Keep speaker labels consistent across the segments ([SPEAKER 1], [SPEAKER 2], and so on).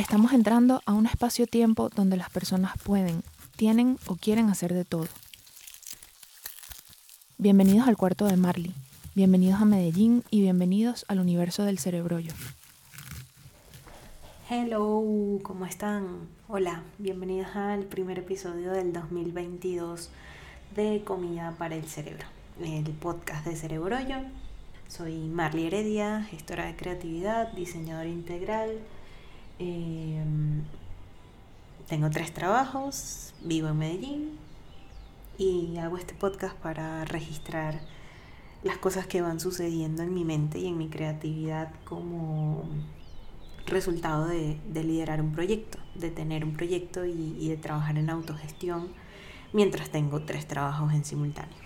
[SPEAKER 1] Estamos entrando a un espacio-tiempo donde las personas pueden, tienen o quieren hacer de todo. Bienvenidos al cuarto de Marley, bienvenidos a Medellín y bienvenidos al universo del cerebrollo.
[SPEAKER 2] Hello, ¿cómo están? Hola, bienvenidos al primer episodio del 2022 de Comida para el Cerebro, el podcast de Cerebrollo. Soy Marley Heredia, gestora de creatividad, diseñadora integral. Em, tengo tres trabajos, vivo en Medellín y hago este podcast para registrar las cosas que van sucediendo en mi mente y en mi creatividad como resultado de, liderar un proyecto, de tener un proyecto y, de trabajar en autogestión mientras tengo tres trabajos en simultáneo.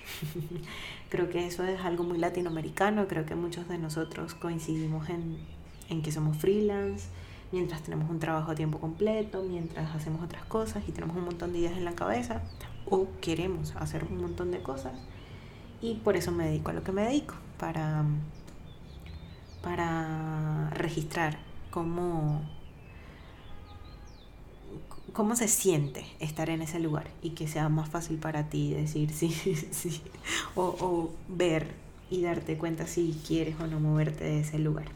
[SPEAKER 2] creo que eso es algo muy latinoamericano, creo que muchos de nosotros coincidimos en, en que somos freelance, mientras tenemos un trabajo a tiempo completo, mientras hacemos otras cosas y tenemos un montón de ideas en la cabeza o queremos hacer un montón de cosas y por eso me dedico a lo que me dedico, para, para registrar cómo, cómo se siente estar en ese lugar y que sea más fácil para ti decir sí, sí, o, o ver y darte cuenta si quieres o no moverte de ese lugar.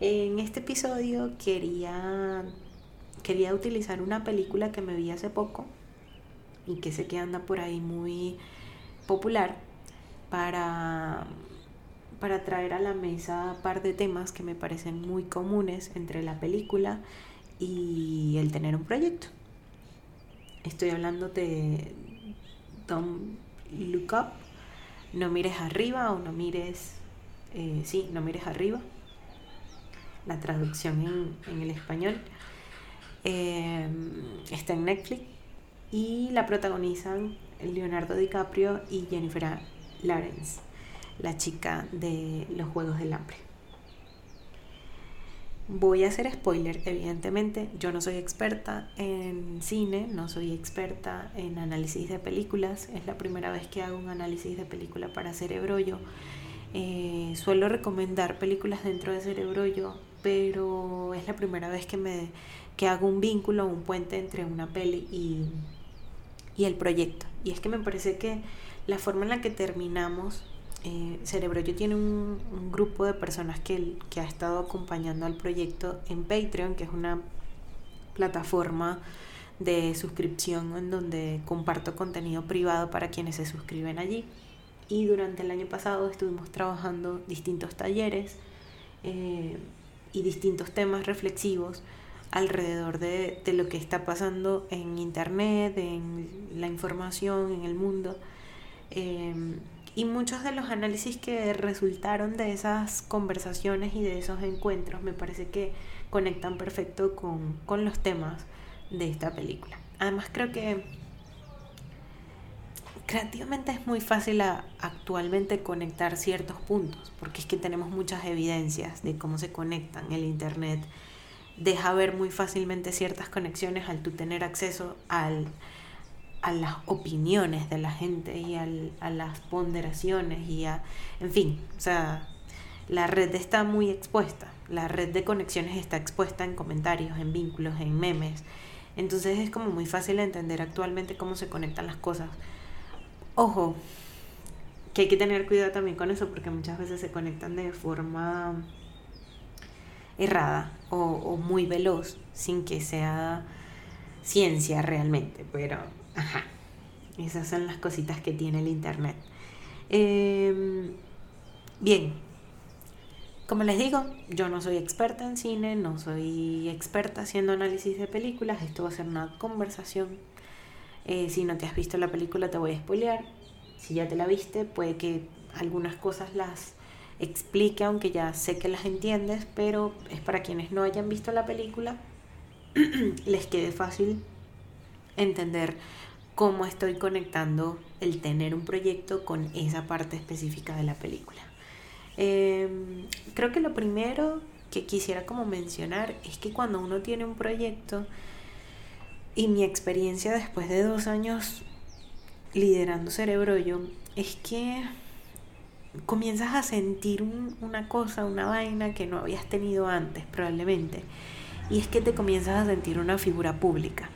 [SPEAKER 2] En este episodio quería, quería utilizar una película que me vi hace poco y que sé que anda por ahí muy popular para para traer a la mesa un par de temas que me parecen muy comunes entre la película y el tener un proyecto. Estoy hablando de Don't Look Up, no mires arriba o no mires, eh, sí, no mires arriba, la traducción en, el español. Eh, está en Netflix y la protagonizan Leonardo DiCaprio y Jennifer Lawrence la chica de los Juegos del Hambre. Voy a hacer spoiler, evidentemente. Yo no soy experta en cine, no soy experta en análisis de películas. Es la primera vez que hago un análisis de película para Cerebrollo. Eh, suelo recomendar películas dentro de Cerebrollo, pero es la primera vez que, me, que hago un vínculo, un puente entre una peli y, y el proyecto. Y es que me parece que la forma en la que terminamos eh, Cerebrollo tiene un, grupo de personas que, ha estado acompañando al proyecto en Patreon, que es una plataforma de suscripción en donde comparto contenido privado para quienes se suscriben allí. Y durante el año pasado estuvimos trabajando distintos talleres eh, y distintos temas reflexivos alrededor de, lo que está pasando en Internet, en la información, en el mundo. Eh, y muchos de los análisis que resultaron de esas conversaciones y de esos encuentros me parece que conectan perfecto con, los temas de esta película. Además creo que creativamente es muy fácil actualmente conectar ciertos puntos, porque es que tenemos muchas evidencias de cómo se conectan. El Internet deja ver muy fácilmente ciertas conexiones al tú tener acceso al, a las opiniones de la gente y a las ponderaciones y a, en fin, o sea, la red está muy expuesta, la red de conexiones está expuesta en comentarios, en vínculos, en memes, entonces es como muy fácil entender actualmente cómo se conectan las cosas. Ojo, que hay que tener cuidado también con eso porque muchas veces se conectan de forma errada o, muy veloz sin que sea ciencia realmente, pero Ajá. Esas son las cositas que tiene el Internet. Em, bien, como les digo, yo no soy experta en cine, no soy experta haciendo análisis de películas, esto va a ser una conversación. Eh, si no te has visto la película te voy a spoilear. Si ya te la viste, puede que algunas cosas las explique, aunque ya sé que las entiendes, pero es para quienes no hayan visto la película, les quede fácil entender cómo estoy conectando el tener un proyecto con esa parte específica de la película. Em, creo que lo primero que quisiera como mencionar es que cuando uno tiene un proyecto y mi experiencia después de dos años liderando Cerebrollo es que comienzas a sentir una cosa, una vaina que no habías tenido antes probablemente. Y es que te comienzas a sentir una figura pública.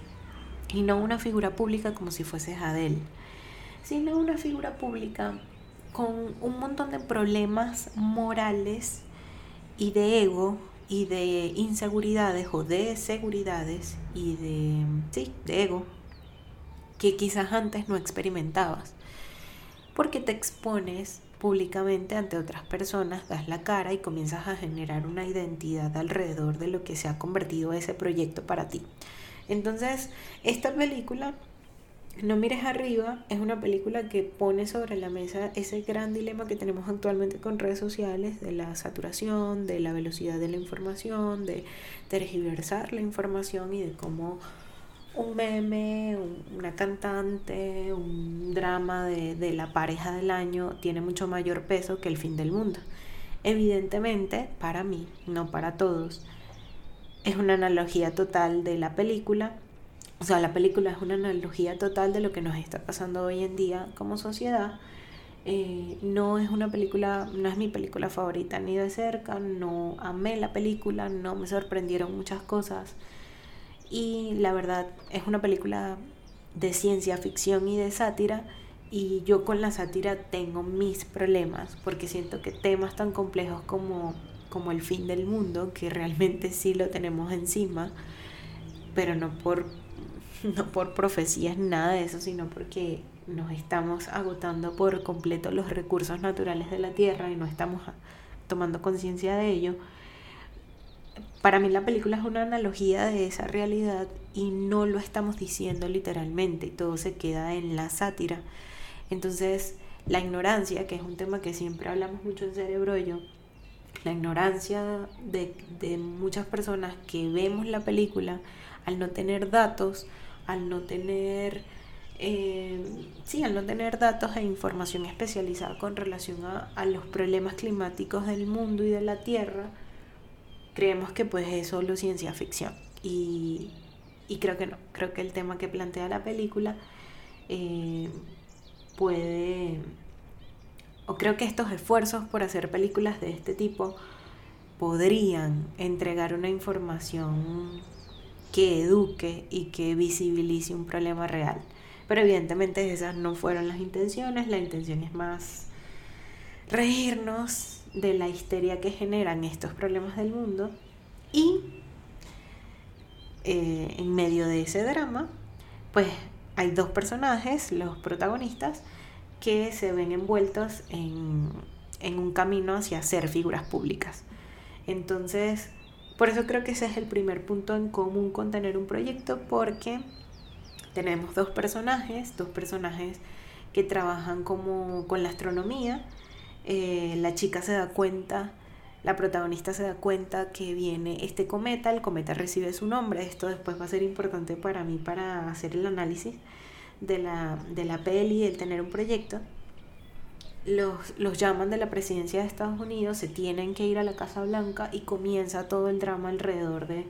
[SPEAKER 2] Y no una figura pública como si fueses Adele, sino una figura pública con un montón de problemas morales y de ego y de inseguridades o de seguridades y de, sí, de ego que quizás antes no experimentabas. Porque te expones públicamente ante otras personas, das la cara y comienzas a generar una identidad alrededor de lo que se ha convertido ese proyecto para ti. Entonces, esta película no mires arriba es una película que pone sobre la mesa ese gran dilema que tenemos actualmente con redes sociales de la saturación, de la velocidad de la información, de tergiversar la información y de cómo un meme, una cantante, un drama de, de la pareja del año tiene mucho mayor peso que el fin del mundo. Evidentemente, para mí, no para todos, es una analogía total de la película o sea, la película es una analogía total de lo que nos está pasando hoy en día como sociedad. Eh, no es una película, no es mi película favorita ni de cerca, no amé la película, no me sorprendieron muchas cosas. Y la verdad es una película de ciencia ficción y de sátira. Y yo con la sátira tengo mis problemas porque siento que temas tan complejos como, como el fin del mundo, que realmente sí lo tenemos encima, pero no por no por profecías, nada de eso, sino porque nos estamos agotando por completo los recursos naturales de la Tierra y no estamos tomando conciencia de ello. Para mí la película es una analogía de esa realidad y no lo estamos diciendo literalmente, todo se queda en la sátira. Entonces, la ignorancia, que es un tema que siempre hablamos mucho en Cerebro yo, la ignorancia de, de muchas personas que vemos la película al no tener datos, al no tener, eh, sí, al no tener datos e información especializada con relación a, los problemas climáticos del mundo y de la Tierra, creemos que pues es solo ciencia ficción. Y, creo que no, creo que el tema que plantea la película eh, puede, o creo que estos esfuerzos por hacer películas de este tipo podrían entregar una información que eduque y que visibilice un problema real. Pero evidentemente esas no fueron las intenciones, la intención es más reírnos de la histeria que generan estos problemas del mundo y eh, en medio de ese drama, pues hay dos personajes, los protagonistas, que se ven envueltos en, en un camino hacia ser figuras públicas. Entonces, por eso creo que ese es el primer punto en común con tener un proyecto, porque tenemos dos personajes, dos personajes que trabajan como con la astronomía. Eh, la chica se da cuenta, la protagonista se da cuenta que viene este cometa, el cometa recibe su nombre, esto después va a ser importante para mí para hacer el análisis de la, de la peli, el tener un proyecto los, los llaman de la presidencia de Estados Unidos, se tienen que ir a la Casa Blanca y comienza todo el drama alrededor de,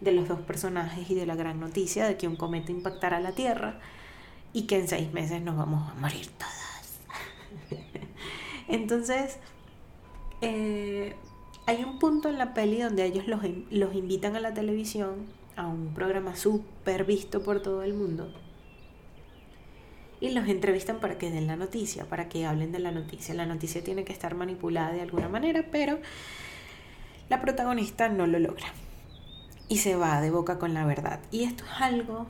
[SPEAKER 2] de los dos personajes y de la gran noticia de que un cometa impactará la Tierra y que en seis meses nos vamos a morir todas. Entonces, eh, hay un punto en la peli donde ellos los, los invitan a la televisión, a un programa súper visto por todo el mundo, y los entrevistan para que den la noticia, para que hablen de la noticia. La noticia tiene que estar manipulada de alguna manera, pero la protagonista no lo logra y se va de boca con la verdad. Y esto es algo,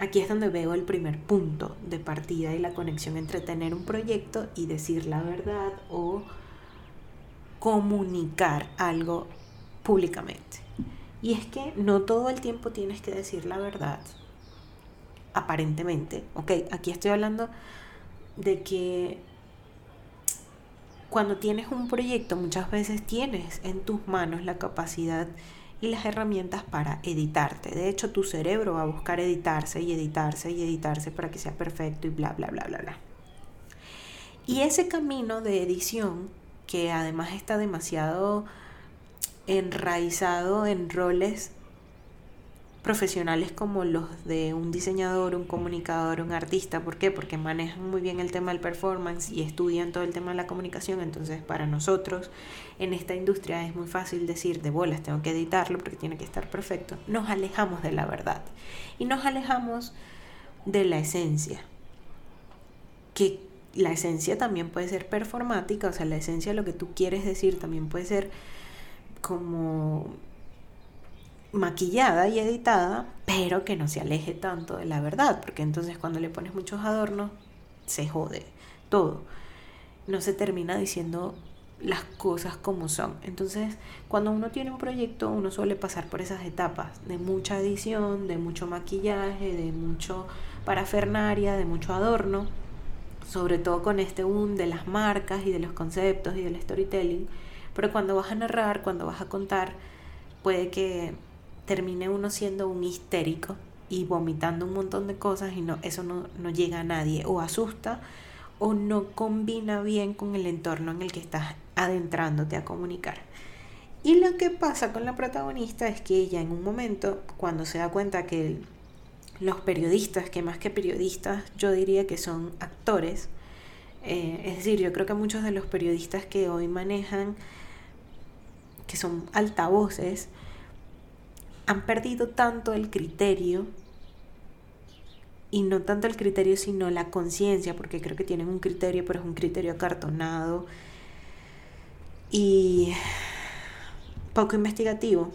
[SPEAKER 2] aquí es donde veo el primer punto de partida y la conexión entre tener un proyecto y decir la verdad o comunicar algo públicamente. Y es que no todo el tiempo tienes que decir la verdad aparentemente. Ok, aquí estoy hablando de que cuando tienes un proyecto muchas veces tienes en tus manos la capacidad y las herramientas para editarte. De hecho, tu cerebro va a buscar editarse y editarse y editarse para que sea perfecto y bla, bla, bla, bla, bla. Y ese camino de edición, que además está demasiado enraizado en roles profesionales como los de un diseñador, un comunicador, un artista. ¿Por qué? Porque manejan muy bien el tema del performance y estudian todo el tema de la comunicación. Entonces, para nosotros en esta industria es muy fácil decir de bolas, tengo que editarlo porque tiene que estar perfecto. Nos alejamos de la verdad y nos alejamos de la esencia. Que la esencia también puede ser performática, o sea, la esencia de lo que tú quieres decir también puede ser como maquillada y editada, pero que no se aleje tanto de la verdad, porque entonces cuando le pones muchos adornos, se jode todo. No se termina diciendo las cosas como son. Entonces, cuando uno tiene un proyecto, uno suele pasar por esas etapas de mucha edición, de mucho maquillaje, de mucho parafernaria, de mucho adorno, sobre todo con este boom de las marcas y de los conceptos y del storytelling. Pero cuando vas a narrar, cuando vas a contar, puede que termine uno siendo un histérico y vomitando un montón de cosas y no, eso no, no llega a nadie o asusta o no combina bien con el entorno en el que estás adentrándote a comunicar. Y lo que pasa con la protagonista es que ella en un momento, cuando se da cuenta que los periodistas, que más que periodistas, yo diría que son actores, eh, es decir, yo creo que muchos de los periodistas que hoy manejan, que son altavoces, han perdido tanto el criterio, y no tanto el criterio, sino la conciencia, porque creo que tienen un criterio, pero es un criterio acartonado y poco investigativo.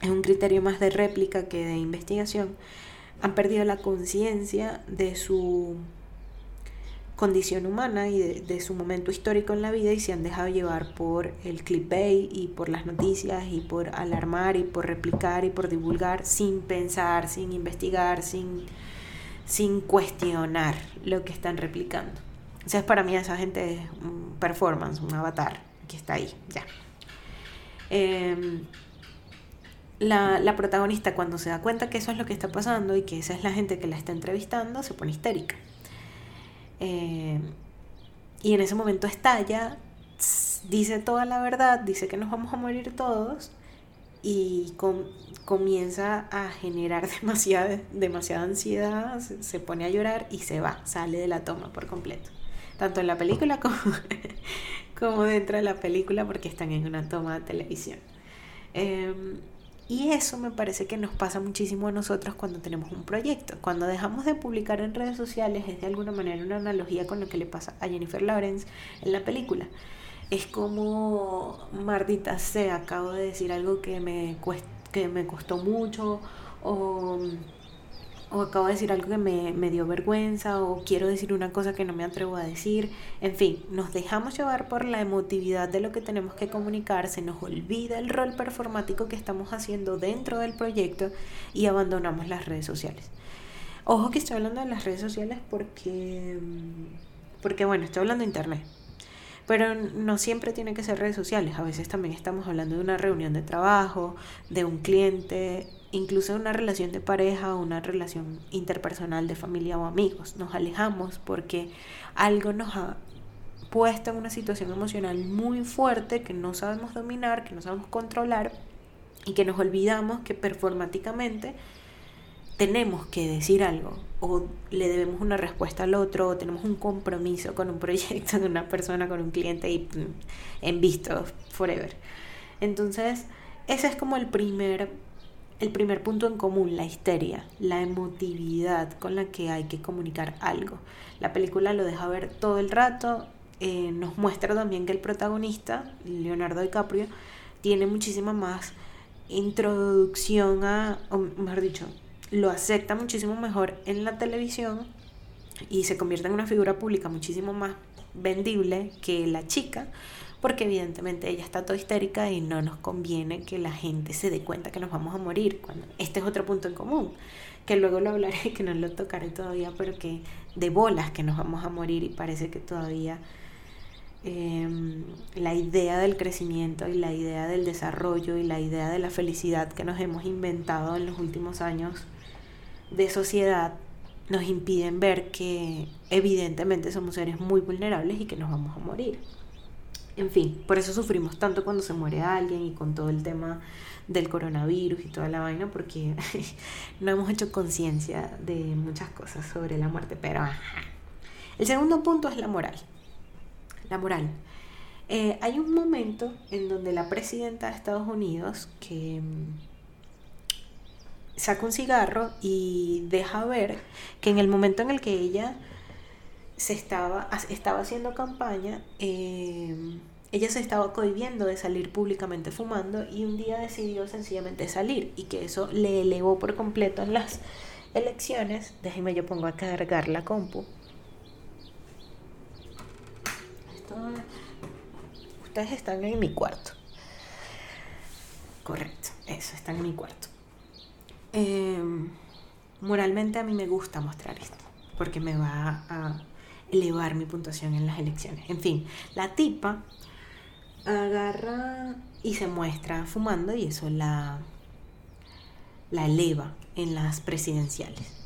[SPEAKER 2] Es un criterio más de réplica que de investigación. Han perdido la conciencia de su condición humana y de, su momento histórico en la vida y se han dejado llevar por el clickbait y por las noticias y por alarmar y por replicar y por divulgar sin pensar, sin investigar, sin, sin cuestionar lo que están replicando. O sea, para mí esa gente es un performance, un avatar que está ahí, ya. Em, la, la, protagonista cuando se da cuenta que eso es lo que está pasando y que esa es la gente que la está entrevistando, se pone histérica. Eh, y en ese momento estalla, dice toda la verdad, dice que nos vamos a morir todos y comienza a generar demasiada, demasiada ansiedad, se, pone a llorar y se va, sale de la toma por completo. Tanto en la película como, como dentro de la película porque están en una toma de televisión. Em, y eso me parece que nos pasa muchísimo a nosotros cuando tenemos un proyecto. Cuando dejamos de publicar en redes sociales es de alguna manera una analogía con lo que le pasa a Jennifer Lawrence en la película. Es como, Mardita se acabo de decir algo que me, que me costó mucho o acabo de decir algo que me, me, dio vergüenza, o quiero decir una cosa que no me atrevo a decir. En fin, nos dejamos llevar por la emotividad de lo que tenemos que comunicar, se nos olvida el rol performático que estamos haciendo dentro del proyecto y abandonamos las redes sociales. Ojo que estoy hablando de las redes sociales porque, porque bueno, estoy hablando de internet. Pero no siempre tiene que ser redes sociales, a veces también estamos hablando de una reunión de trabajo, de un cliente, incluso una relación de pareja o una relación interpersonal de familia o amigos. Nos alejamos porque algo nos ha puesto en una situación emocional muy fuerte que no sabemos dominar, que no sabemos controlar y que nos olvidamos que performáticamente tenemos que decir algo o le debemos una respuesta al otro o tenemos un compromiso con un proyecto de una persona, con un cliente y mm, en visto forever. Entonces, ese es como el primer el primer punto en común, la histeria, la emotividad con la que hay que comunicar algo. La película lo deja ver todo el rato, eh, nos muestra también que el protagonista, Leonardo DiCaprio, tiene muchísima más introducción a, o mejor dicho, lo acepta muchísimo mejor en la televisión y se convierte en una figura pública muchísimo más vendible que la chica, porque evidentemente ella está toda histérica y no nos conviene que la gente se dé cuenta que nos vamos a morir. Este es otro punto en común, que luego lo hablaré, que no lo tocaré todavía, pero que de bolas que nos vamos a morir y parece que todavía em, la idea del crecimiento y la idea del desarrollo y la idea de la felicidad que nos hemos inventado en los últimos años de sociedad nos impiden ver que evidentemente somos seres muy vulnerables y que nos vamos a morir. En fin, por eso sufrimos tanto cuando se muere alguien y con todo el tema del coronavirus y toda la vaina, porque no hemos hecho conciencia de muchas cosas sobre la muerte. Pero el segundo punto es la moral. La moral. Eh, hay un momento en donde la presidenta de Estados Unidos que mm, saca un cigarro y deja ver que en el momento en el que ella se estaba, estaba haciendo campaña, eh, ella se estaba cohibiendo de salir públicamente fumando y un día decidió sencillamente salir y que eso le elevó por completo en las elecciones. Déjeme yo pongo a cargar la compu. ustedes están en mi cuarto. Correcto, eso, están en mi cuarto. Em, moralmente a mí me gusta mostrar esto porque me va a elevar mi puntuación en las elecciones. En fin, la tipa agarra y se muestra fumando y eso la, la eleva en las presidenciales.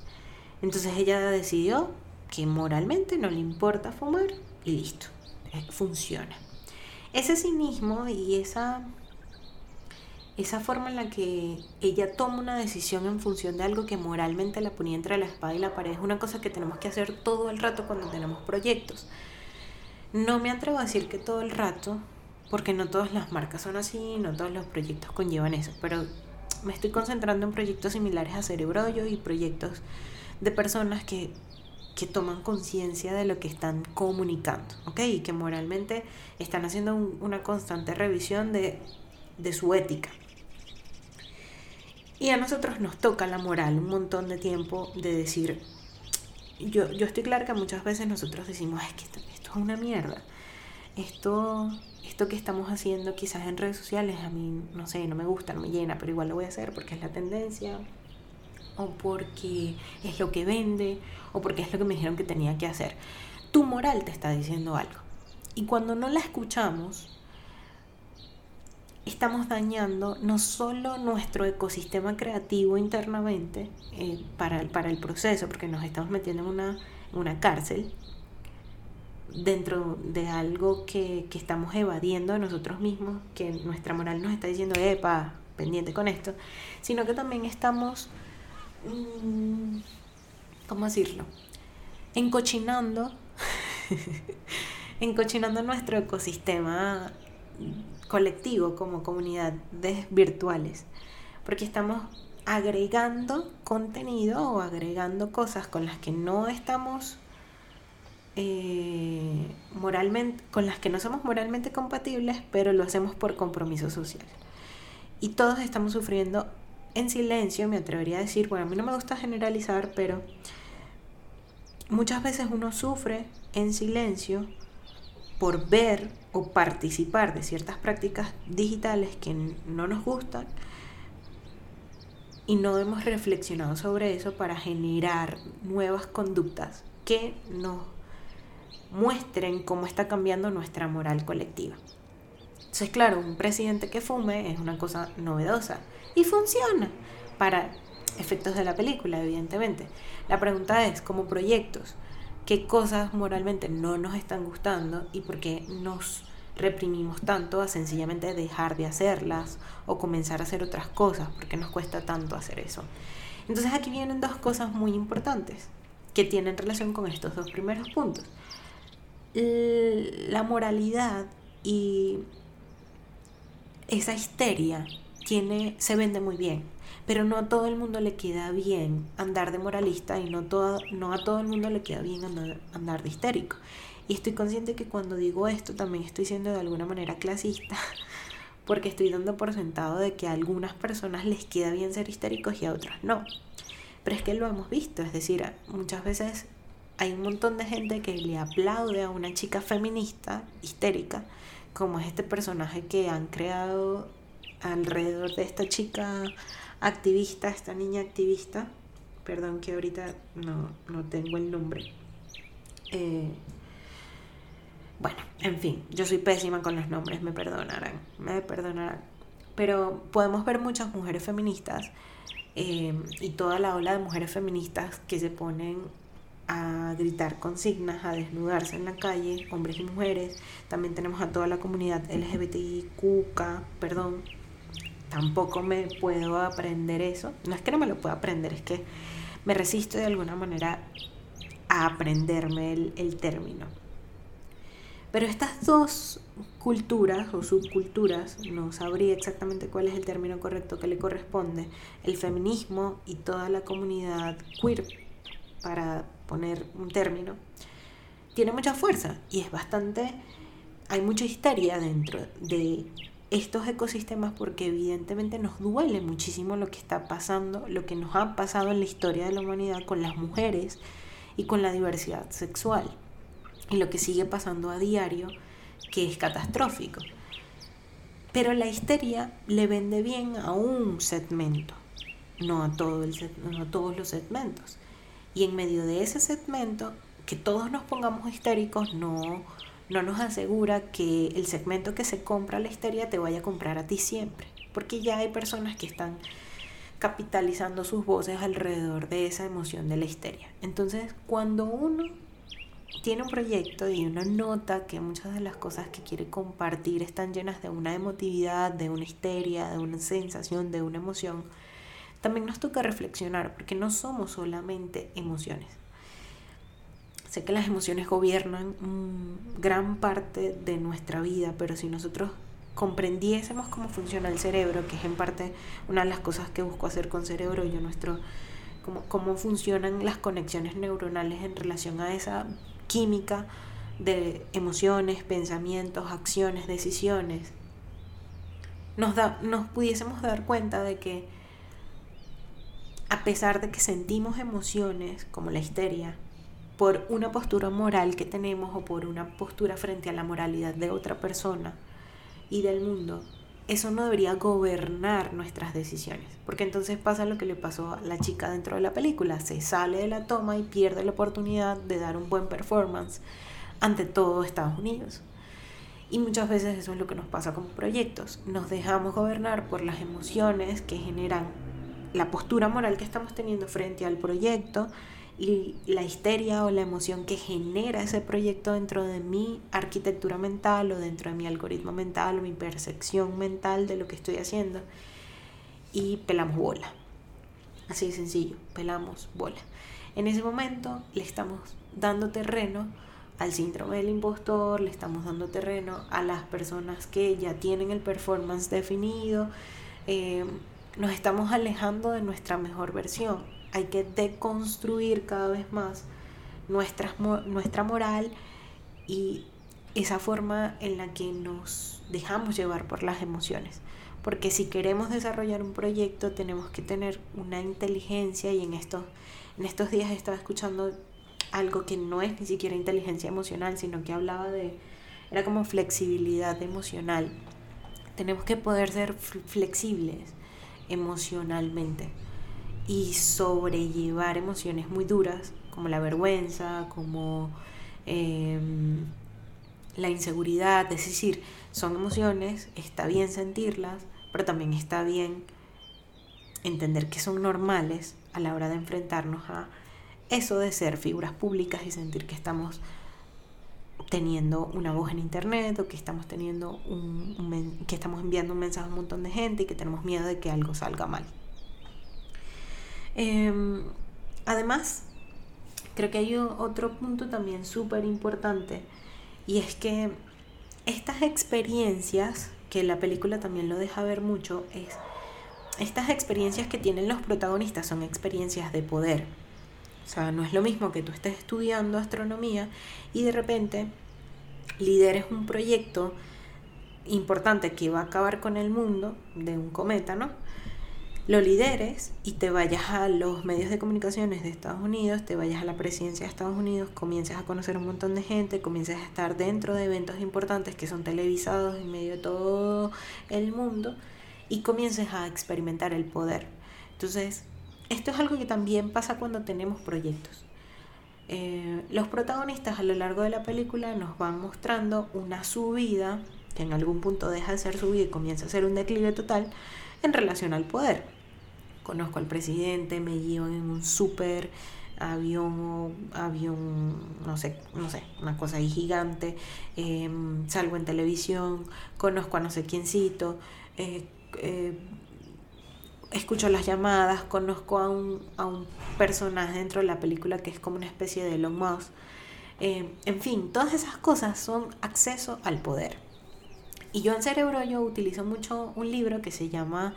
[SPEAKER 2] Entonces ella decidió que moralmente no le importa fumar y listo, eh, funciona. Ese cinismo y esa esa forma en la que ella toma una decisión en función de algo que moralmente la ponía entre la espada y la pared es una cosa que tenemos que hacer todo el rato cuando tenemos proyectos. No me atrevo a decir que todo el rato, porque no todas las marcas son así, no todos los proyectos conllevan eso, pero me estoy concentrando en proyectos similares a Cerebrollo y proyectos de personas que, que toman conciencia de lo que están comunicando, ¿ok? Y que moralmente están haciendo una constante revisión de, de su ética. Y a nosotros nos toca la moral un montón de tiempo de decir, yo, yo estoy clara que muchas veces nosotros decimos, es que esto, es una mierda. Esto, esto que estamos haciendo quizás en redes sociales a mí, no sé, no me gusta, no me llena, pero igual lo voy a hacer porque es la tendencia, o porque es lo que vende, o porque es lo que me dijeron que tenía que hacer. Tu moral te está diciendo algo. Y cuando no la escuchamos, estamos dañando no solo nuestro ecosistema creativo internamente eh, para, el, para el proceso, porque nos estamos metiendo en una, una cárcel dentro de algo que, que, estamos evadiendo de nosotros mismos, que nuestra moral nos está diciendo, epa, pendiente con esto, sino que también estamos, mm, ¿cómo decirlo? Encochinando, encochinando nuestro ecosistema colectivo, como comunidad de virtuales, porque estamos agregando contenido o agregando cosas con las que no estamos eh, moralmente, con las que no somos moralmente compatibles, pero lo hacemos por compromiso social. Y todos estamos sufriendo en silencio, me atrevería a decir, bueno, a mí no me gusta generalizar, pero muchas veces uno sufre en silencio por ver o participar de ciertas prácticas digitales que no nos gustan y no hemos reflexionado sobre eso para generar nuevas conductas que nos muestren cómo está cambiando nuestra moral colectiva. Entonces, claro, un presidente que fume es una cosa novedosa y funciona para efectos de la película, evidentemente. La pregunta es, como proyectos, qué cosas moralmente no nos están gustando y por qué nos reprimimos tanto a sencillamente dejar de hacerlas o comenzar a hacer otras cosas, porque nos cuesta tanto hacer eso. Entonces aquí vienen dos cosas muy importantes que tienen relación con estos dos primeros puntos. La moralidad y esa histeria tiene, se vende muy bien pero no a todo el mundo le queda bien andar de moralista y no, no a todo el mundo le queda bien andar, andar de histérico. Y estoy consciente que cuando digo esto también estoy siendo de alguna manera clasista, porque estoy dando por sentado de que a algunas personas les queda bien ser histéricos y a otras no. Pero es que lo hemos visto, es decir, muchas veces hay un montón de gente que le aplaude a una chica feminista histérica, como es este personaje que han creado alrededor de esta chica activista, esta niña activista, perdón que ahorita no, no tengo el nombre. Eh, bueno, en fin, yo soy pésima con los nombres, me perdonarán, me perdonarán. Pero podemos ver muchas mujeres feministas eh, y toda la ola de mujeres feministas que se ponen a gritar consignas, a desnudarse en la calle, hombres y mujeres. También tenemos a toda la comunidad LGBTIQ, perdón. Tampoco me puedo aprender eso. No es que no me lo pueda aprender, es que me resisto de alguna manera a aprenderme el, el término. Pero estas dos culturas o subculturas, no sabría exactamente cuál es el término correcto que le corresponde, el feminismo y toda la comunidad queer, para poner un término, tiene mucha fuerza y es bastante, hay mucha histeria dentro de estos ecosistemas porque evidentemente nos duele muchísimo lo que está pasando, lo que nos ha pasado en la historia de la humanidad con las mujeres y con la diversidad sexual y lo que sigue pasando a diario, que es catastrófico. Pero la histeria le vende bien a un segmento, no a, todo el, no a todos los segmentos. Y en medio de ese segmento, que todos nos pongamos histéricos no, no nos asegura que el segmento que se compra la histeria te vaya a comprar a ti siempre. Porque ya hay personas que están capitalizando sus voces alrededor de esa emoción de la histeria. Entonces, cuando uno tiene un proyecto y uno nota que muchas de las cosas que quiere compartir están llenas de una emotividad, de una histeria, de una sensación, de una emoción, también nos toca reflexionar porque no somos solamente emociones. Sé que las emociones gobiernan gran parte de nuestra vida, pero si nosotros comprendiésemos cómo funciona el cerebro, que es en parte una de las cosas que busco hacer con cerebro, yo nuestro cómo, cómo funcionan las conexiones neuronales en relación a esa química de emociones, pensamientos, acciones, decisiones, nos, da, nos pudiésemos dar cuenta de que a pesar de que sentimos emociones como la histeria, por una postura moral que tenemos o por una postura frente a la moralidad de otra persona y del mundo, eso no debería gobernar nuestras decisiones, porque entonces pasa lo que le pasó a la chica dentro de la película, se sale de la toma y pierde la oportunidad de dar un buen performance ante todo Estados Unidos. Y muchas veces eso es lo que nos pasa como proyectos, nos dejamos gobernar por las emociones que generan la postura moral que estamos teniendo frente al proyecto y la histeria o la emoción que genera ese proyecto dentro de mi arquitectura mental o dentro de mi algoritmo mental o mi percepción mental de lo que estoy haciendo y pelamos bola. Así de sencillo, pelamos bola. En ese momento le estamos dando terreno al síndrome del impostor, le estamos dando terreno a las personas que ya tienen el performance definido, eh, nos estamos alejando de nuestra mejor versión hay que deconstruir cada vez más nuestra, nuestra moral y esa forma en la que nos dejamos llevar por las emociones. Porque si queremos desarrollar un proyecto tenemos que tener una inteligencia y en estos, en estos días estaba escuchando algo que no es ni siquiera inteligencia emocional, sino que hablaba de, era como flexibilidad emocional. Tenemos que poder ser flexibles emocionalmente y sobrellevar emociones muy duras como la vergüenza, como em, la inseguridad, es decir, son emociones, está bien sentirlas, pero también está bien entender que son normales a la hora de enfrentarnos a eso de ser figuras públicas y sentir que estamos teniendo una voz en internet o que estamos teniendo un, que estamos enviando un mensaje a un montón de gente y que tenemos miedo de que algo salga mal. Em, además, creo que hay otro punto también súper importante y es que estas experiencias, que la película también lo deja ver mucho, es estas experiencias que tienen los protagonistas son experiencias de poder. O sea, no es lo mismo que tú estés estudiando astronomía y de repente lideres un proyecto importante que va a acabar con el mundo de un cometa, ¿no? Lo lideres y te vayas a los medios de comunicaciones de Estados Unidos, te vayas a la presidencia de Estados Unidos, comiences a conocer un montón de gente, comiences a estar dentro de eventos importantes que son televisados en medio de todo el mundo y comiences a experimentar el poder. Entonces, esto es algo que también pasa cuando tenemos proyectos. Eh, los protagonistas a lo largo de la película nos van mostrando una subida, que en algún punto deja de ser subida y comienza a ser un declive total, en relación al poder conozco al presidente, me llevo en un súper, avión avión, no sé, no sé, una cosa ahí gigante, em, salgo en televisión, conozco a no sé quiéncito, eh, eh, escucho las llamadas, conozco a un, a un personaje dentro de la película que es como una especie de Elon Musk. Eh, en fin, todas esas cosas son acceso al poder. Y yo en Cerebro yo utilizo mucho un libro que se llama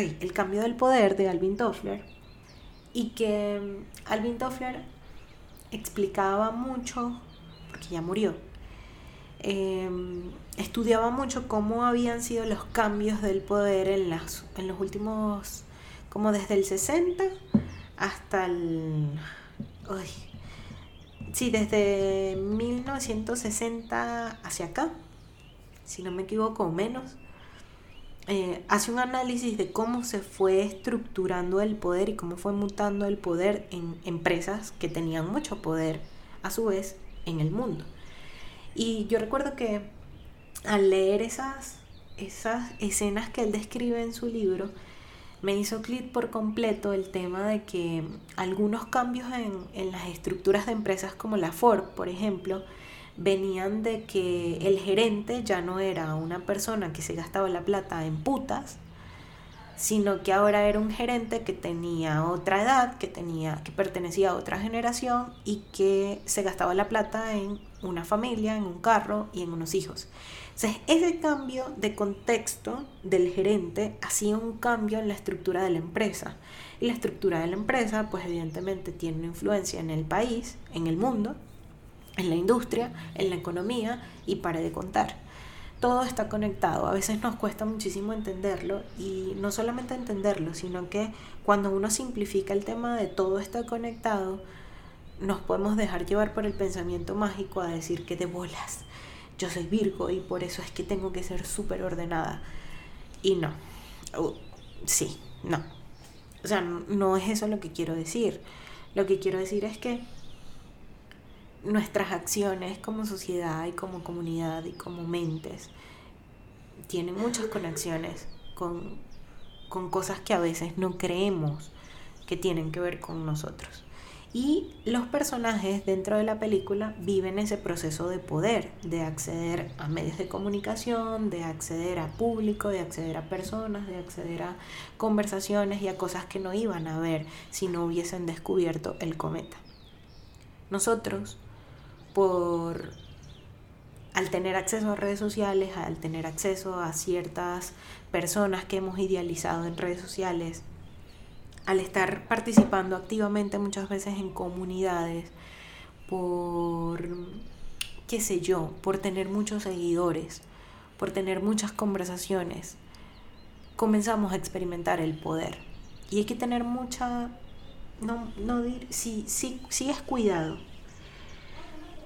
[SPEAKER 2] El cambio del poder de Alvin Toffler. Y que mm, Alvin Toffler explicaba mucho, porque ya murió, em, estudiaba mucho cómo habían sido los cambios del poder en, las, los últimos, como desde el 60 hasta el... Uy, sí, desde 1960 hacia acá, si no me equivoco, menos. Eh, hace un análisis de cómo se fue estructurando el poder y cómo fue mutando el poder en empresas que tenían mucho poder a su vez en el mundo. Y yo recuerdo que al leer esas, esas escenas que él describe en su libro, me hizo clic por completo el tema de que algunos cambios en, en las estructuras de empresas como la Ford, por ejemplo, venían de que el gerente ya no era una persona que se gastaba la plata en putas, sino que ahora era un gerente que tenía otra edad, que tenía que pertenecía a otra generación y que se gastaba la plata en una familia, en un carro y en unos hijos. Entonces, ese cambio de contexto del gerente hacía un cambio en la estructura de la empresa. Y la estructura de la empresa, pues evidentemente tiene una influencia en el país, en el mundo, en la industria, en la economía y para de contar. Todo está conectado, a veces nos cuesta muchísimo entenderlo y no solamente entenderlo, sino que cuando uno simplifica el tema de todo está conectado, nos podemos dejar llevar por el pensamiento mágico a decir que de bolas, yo soy Virgo y por eso es que tengo que ser súper ordenada. Y no, uh, sí, no. O sea, no es eso lo que quiero decir. Lo que quiero decir es que nuestras acciones como sociedad y como comunidad y como mentes tienen muchas conexiones con, con cosas que a veces no creemos que tienen que ver con nosotros. Y los personajes dentro de la película viven ese proceso de poder, de acceder a medios de comunicación, de acceder a público, de acceder a personas, de acceder a conversaciones y a cosas que no iban a ver si no hubiesen descubierto el cometa. Nosotros por al tener acceso a redes sociales, al tener acceso a ciertas personas que hemos idealizado en redes sociales, al estar participando activamente muchas veces en comunidades, por, qué sé yo, por tener muchos seguidores, por tener muchas conversaciones, comenzamos a experimentar el poder. Y hay que tener mucha, no, no sí, sí, sí es cuidado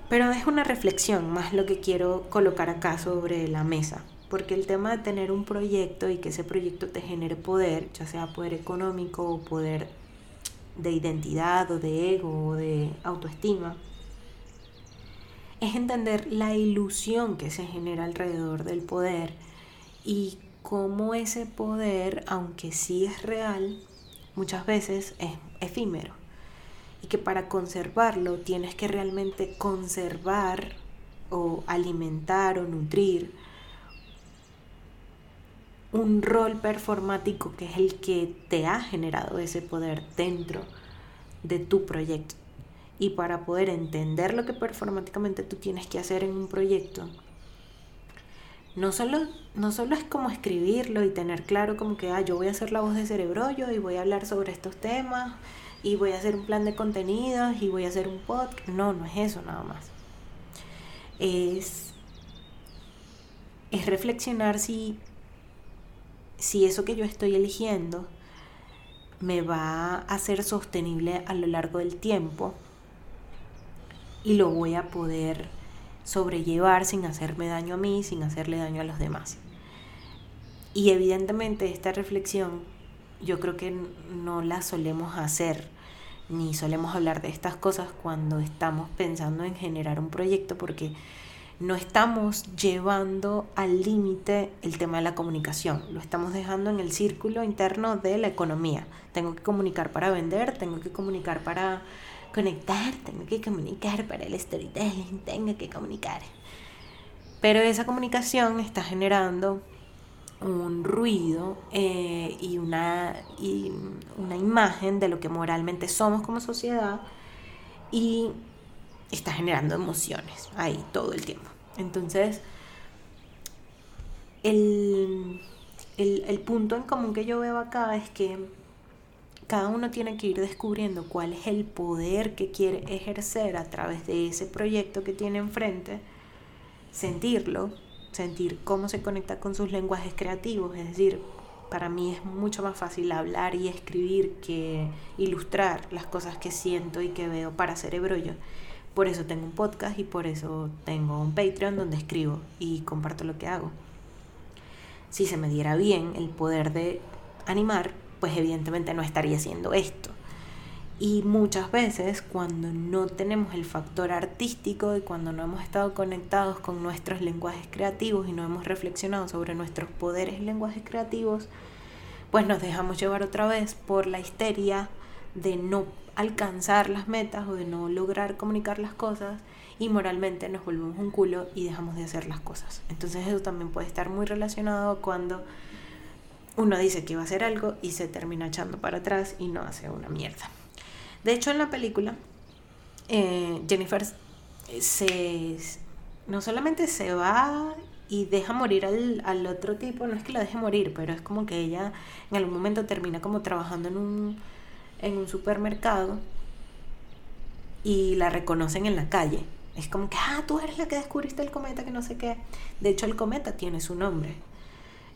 [SPEAKER 2] pero es una reflexión más lo que quiero colocar acá sobre la mesa, porque el tema de tener un proyecto y que ese proyecto te genere poder, ya sea poder económico o poder de identidad o de ego o de autoestima, es entender la ilusión que se genera alrededor del poder y cómo ese poder, aunque sí es real, muchas veces es efímero y que para conservarlo tienes que realmente conservar o alimentar o nutrir un rol performático que es el que te ha generado ese poder dentro de tu proyecto. Y para poder entender lo que performáticamente tú tienes que hacer en un proyecto, no solo, no solo es como escribirlo y tener claro como que ah, yo voy a hacer la voz de cerebrollo y voy a hablar sobre estos temas y voy a hacer un plan de contenidos y voy a hacer un podcast. No, no es eso nada más. Es, es reflexionar si, si eso que yo estoy eligiendo me va a ser sostenible a lo largo del tiempo y lo voy a poder sobrellevar sin hacerme daño a mí, sin hacerle daño a los demás. Y evidentemente esta reflexión yo creo que no la solemos hacer ni solemos hablar de estas cosas cuando estamos pensando en generar un proyecto porque no estamos llevando al límite el tema de la comunicación, lo estamos dejando en el círculo interno de la economía. Tengo que comunicar para vender, tengo que comunicar para conectar, tengo que comunicar para el storytelling, tengo que comunicar. Pero esa comunicación está generando un ruido eh, y, una, y una imagen de lo que moralmente somos como sociedad y está generando emociones ahí todo el tiempo. Entonces, el, el, punto en común que yo veo acá es que cada uno tiene que ir descubriendo cuál es el poder que quiere ejercer a través de ese proyecto que tiene enfrente, sentirlo, sentir cómo se conecta con sus lenguajes creativos, es decir, para mí es mucho más fácil hablar y escribir que ilustrar las cosas que siento y que veo para cerebro yo. Por eso tengo un podcast y por eso tengo un Patreon donde escribo y comparto lo que hago. Si se me diera bien el poder de animar, pues evidentemente no estaría haciendo esto. Y muchas veces cuando no tenemos el factor artístico y cuando no hemos estado conectados con nuestros lenguajes creativos y no hemos reflexionado sobre nuestros poderes y lenguajes creativos, pues nos dejamos llevar otra vez por la histeria de no alcanzar las metas o de no lograr comunicar las cosas y moralmente nos volvemos un culo y dejamos de hacer las cosas. Entonces eso también puede estar muy relacionado cuando uno dice que va a hacer algo y se termina echando para atrás y no hace una mierda. De hecho en la película eh, Jennifer se, no solamente se va y deja morir al, al otro tipo, no es que la deje morir, pero es como que ella en algún momento termina como trabajando en un en un supermercado y la reconocen en la calle. Es como que, ah, tú eres la que descubriste el cometa, que no sé qué. De hecho, el cometa tiene su nombre.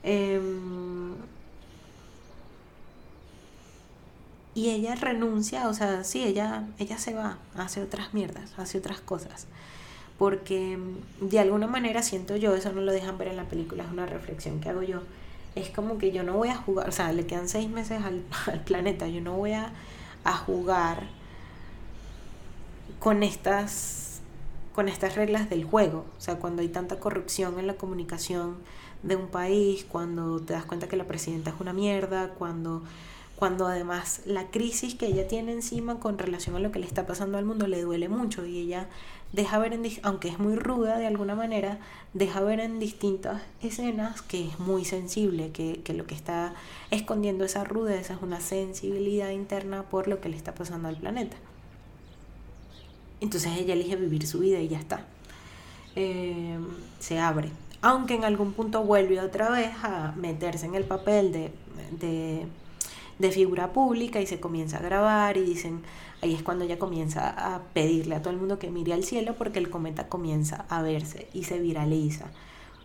[SPEAKER 2] Em, y ella renuncia, o sea, sí, ella, ella se va, hace otras mierdas, hace otras cosas. Porque mm, de alguna manera siento yo, eso no lo dejan ver en la película, es una reflexión que hago yo es como que yo no voy a jugar, o sea, le quedan seis meses al, planeta, yo no voy a, a, jugar con estas, con estas reglas del juego. O sea, cuando hay tanta corrupción en la comunicación de un país, cuando te das cuenta que la presidenta es una mierda, cuando, cuando además la crisis que ella tiene encima con relación a lo que le está pasando al mundo le duele mucho y ella deja ver, en, aunque es muy ruda de alguna manera, deja ver en distintas escenas que es muy sensible, que, que lo que está escondiendo esa rudeza es una sensibilidad interna por lo que le está pasando al planeta. Entonces ella elige vivir su vida y ya está. Eh, se abre. Aunque en algún punto vuelve otra vez a meterse en el papel de, de, de figura pública y se comienza a grabar y dicen, ahí es cuando ella comienza a pedirle a todo el mundo que mire al cielo porque el cometa comienza a verse y se viraliza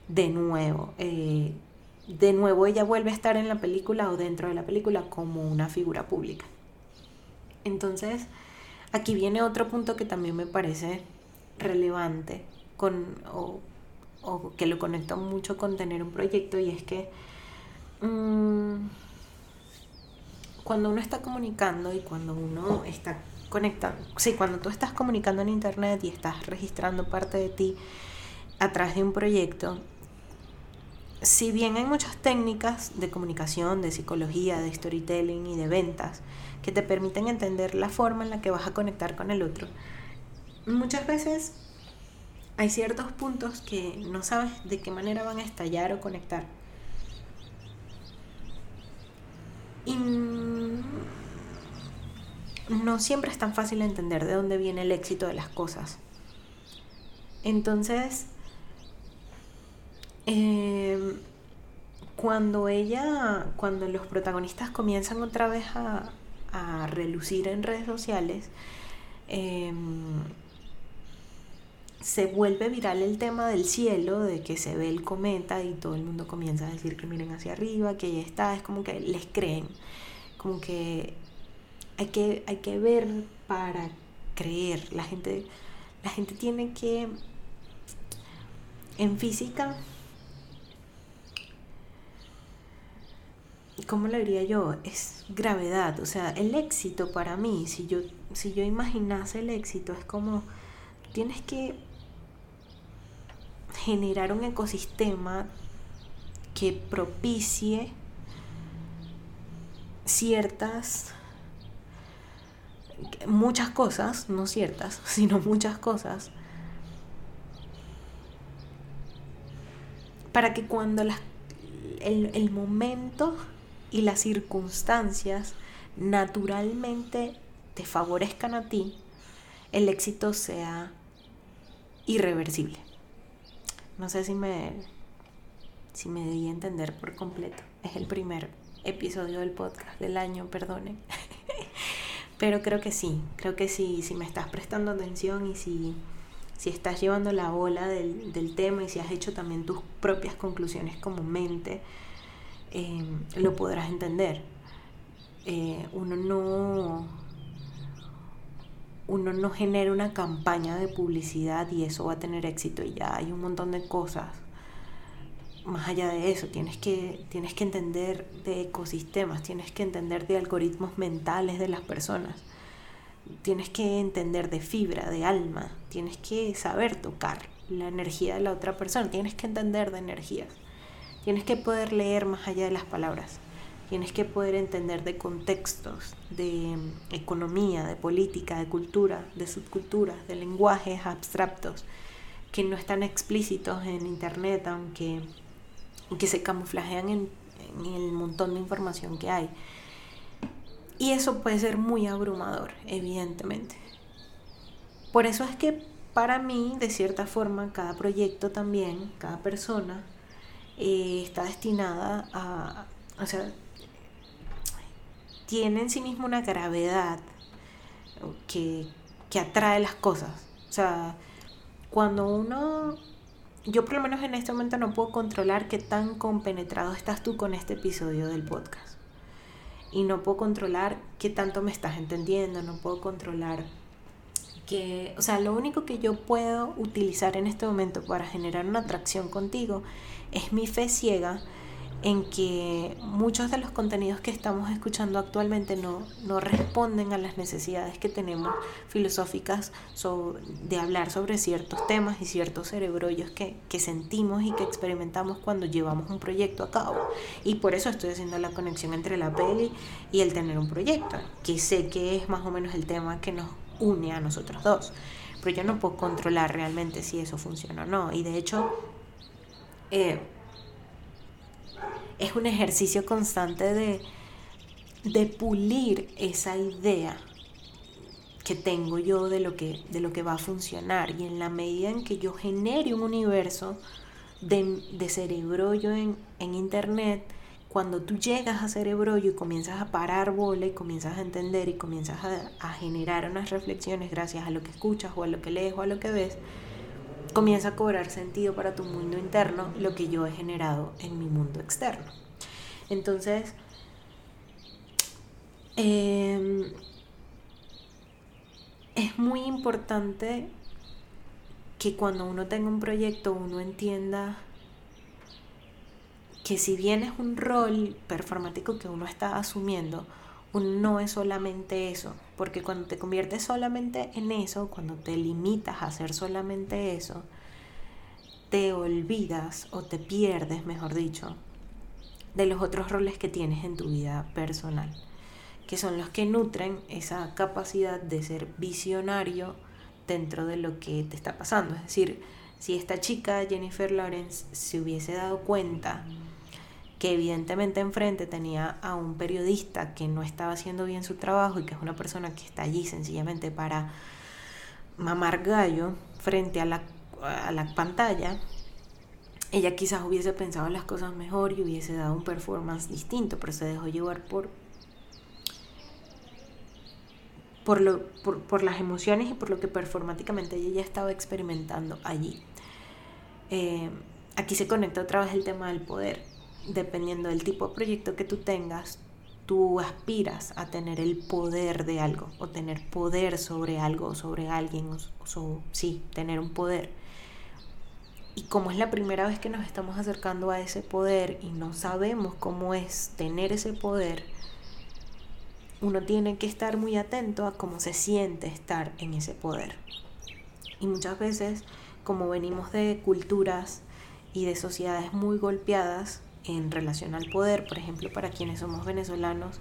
[SPEAKER 2] de nuevo. Eh, de nuevo ella vuelve a estar en la película o dentro de la película como una figura pública. Entonces, aquí viene otro punto que también me parece relevante con, o, que lo conecto mucho con tener un proyecto y es que mm, cuando uno está comunicando y cuando uno está conectando, sí, cuando tú estás comunicando en internet y estás registrando parte de ti a través de un proyecto, si bien hay muchas técnicas de comunicación, de psicología, de storytelling y de ventas que te permiten entender la forma en la que vas a conectar con el otro, muchas veces hay ciertos puntos que no sabes de qué manera van a estallar o conectar. Y no siempre es tan fácil entender de dónde viene el éxito de las cosas. Entonces, em, cuando ella, cuando los protagonistas comienzan otra vez a, relucir en redes sociales, em, se vuelve viral el tema del cielo, de que se ve el cometa y todo el mundo comienza a decir que miren hacia arriba, que ahí está, es como que les creen, como que hay que, hay que ver para creer, la gente, la gente tiene que, en física, ¿cómo lo diría yo? Es gravedad, o sea, el éxito para mí, si yo, si yo imaginase el éxito, es como, tienes que generar un ecosistema que propicie ciertas, muchas cosas, no ciertas, sino muchas cosas, para que cuando el, el momento y las circunstancias naturalmente te favorezcan a ti, el éxito sea irreversible. No sé si me, si me di a entender por completo. Es el primer episodio del podcast del año, perdonen. Pero creo que sí, creo que sí, si me estás prestando atención y si, si estás llevando la bola del, del tema y si has hecho también tus propias conclusiones como mente, eh, lo podrás entender. Eh, uno no uno no genera una campaña de publicidad y eso va a tener éxito y ya hay un montón de cosas más allá de eso tienes que tienes que entender de ecosistemas tienes que entender de algoritmos mentales de las personas tienes que entender de fibra de alma tienes que saber tocar la energía de la otra persona tienes que entender de energías Tienes que poder leer más allá de las palabras. Tienes que poder entender de contextos, de mm, economía, de política, de cultura, de subculturas, de lenguajes abstractos que no están explícitos en internet, aunque que se camuflajean en, en el montón de información que hay. Y eso puede ser muy abrumador, evidentemente. Por eso es que para mí, de cierta forma, cada proyecto también, cada persona, eh, está destinada a, o sea, tiene en sí mismo una gravedad que, que atrae las cosas. O sea, cuando uno, yo por lo menos en este momento no puedo controlar qué tan compenetrado estás tú con este episodio del podcast. Y no puedo controlar qué tanto me estás entendiendo, no puedo controlar que, o sea, lo único que yo puedo utilizar en este momento para generar una atracción contigo es mi fe ciega en que muchos de los contenidos que estamos escuchando actualmente no, no responden a las necesidades que tenemos filosóficas de hablar sobre ciertos temas y ciertos cerebrollos que, que sentimos y que experimentamos cuando llevamos un proyecto a cabo. Y por eso estoy haciendo la conexión entre la peli y el tener un proyecto, que sé que es más o menos el tema que nos une a nosotros dos. Pero yo no puedo controlar realmente si eso funciona o no. Y de hecho, eh, es un ejercicio constante de, de pulir esa idea que tengo yo de lo que, de lo que va a funcionar. Y en la medida en que yo genere un universo de, de cerebro yo en, en internet, cuando tú llegas a cerebro y comienzas a parar bola y comienzas a entender y comienzas a, a, generar unas reflexiones gracias a lo que escuchas o a lo que lees o a lo que ves, comienza a cobrar sentido para tu mundo interno lo que yo he generado en mi mundo externo. Entonces, em, es muy importante que cuando uno tenga un proyecto uno entienda que si bien es un rol performático que uno está asumiendo, no es solamente eso, porque cuando te conviertes solamente en eso, cuando te limitas a hacer solamente eso, te olvidas o te pierdes, mejor dicho, de los otros roles que tienes en tu vida personal, que son los que nutren esa capacidad de ser visionario dentro de lo que te está pasando. Es decir, si esta chica, Jennifer Lawrence, se hubiese dado cuenta que evidentemente enfrente tenía a un periodista que no estaba haciendo bien su trabajo y que es una persona que está allí sencillamente para mamar gallo frente a la, a la pantalla, ella quizás hubiese pensado las cosas mejor y hubiese dado un performance distinto, pero se dejó llevar por, por, lo, por, por las emociones y por lo que performáticamente ella ya estaba experimentando allí. Eh, aquí se conecta otra vez el tema del poder dependiendo del tipo de proyecto que tú tengas, tú aspiras a tener el poder de algo o tener poder sobre algo sobre alguien, o, sí, tener un poder. Y como es la primera vez que nos estamos acercando a ese poder y no sabemos cómo es tener ese poder, uno tiene que estar muy atento a cómo se siente estar en ese poder. Y muchas veces como venimos de culturas y de sociedades muy golpeadas en relación al poder, por ejemplo, para quienes somos venezolanos,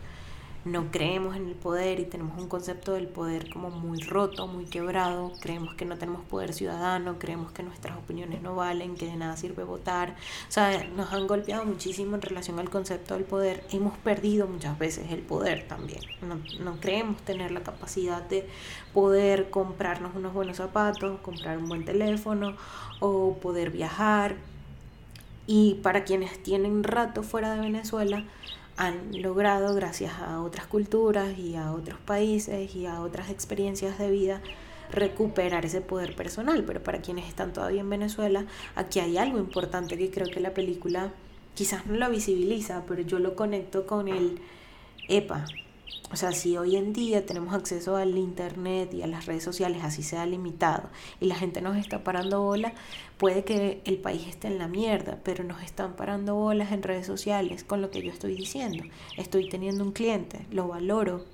[SPEAKER 2] no creemos en el poder y tenemos un concepto del poder como muy roto, muy quebrado, creemos que no tenemos poder ciudadano, creemos que nuestras opiniones no valen, que de nada sirve votar, o sea, nos han golpeado muchísimo en relación al concepto del poder, hemos perdido muchas veces el poder también, no, creemos tener la capacidad de poder comprarnos unos buenos zapatos, comprar un buen teléfono o poder viajar. Y para quienes tienen rato fuera de Venezuela, han logrado, gracias a otras culturas y a otros países y a otras experiencias de vida, recuperar ese poder personal. Pero para quienes están todavía en Venezuela, aquí hay algo importante que creo que la película quizás no lo visibiliza, pero yo lo conecto con el EPA, o sea, si hoy en día tenemos acceso al internet y a las redes sociales, así sea limitado, y la gente nos está parando bola, puede que el país esté en la mierda, pero nos están parando bolas en redes sociales con lo que yo estoy diciendo. Estoy teniendo un cliente, lo valoro,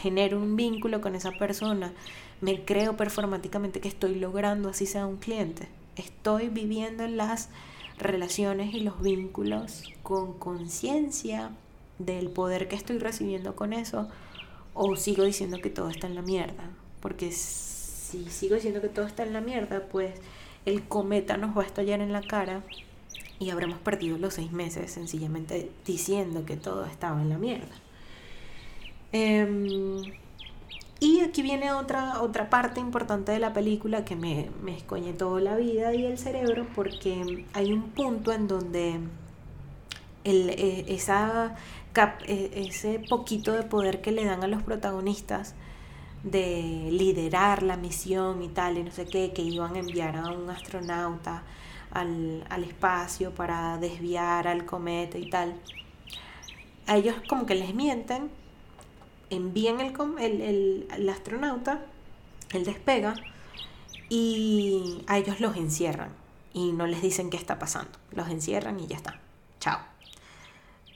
[SPEAKER 2] genero un vínculo con esa persona, me creo performáticamente que estoy logrando así sea un cliente. Estoy viviendo en las relaciones y los vínculos con conciencia del poder que estoy recibiendo con eso o sigo diciendo que todo está en la mierda. Porque si sigo diciendo que todo está en la mierda, pues el cometa nos va a estallar en la cara y habremos perdido los seis meses sencillamente diciendo que todo estaba en la mierda. Em, y aquí viene otra, otra parte importante de la película que me, me escoñe toda la vida y el cerebro porque hay un punto en donde el, eh, esa ese poquito de poder que le dan a los protagonistas de liderar la misión y tal, y no sé qué, que iban a enviar a un astronauta al, espacio para desviar al cometa y tal. A ellos como que les mienten, envían el, el, el astronauta, él despega, y a ellos los encierran y no les dicen qué está pasando. Los encierran y ya está. Chao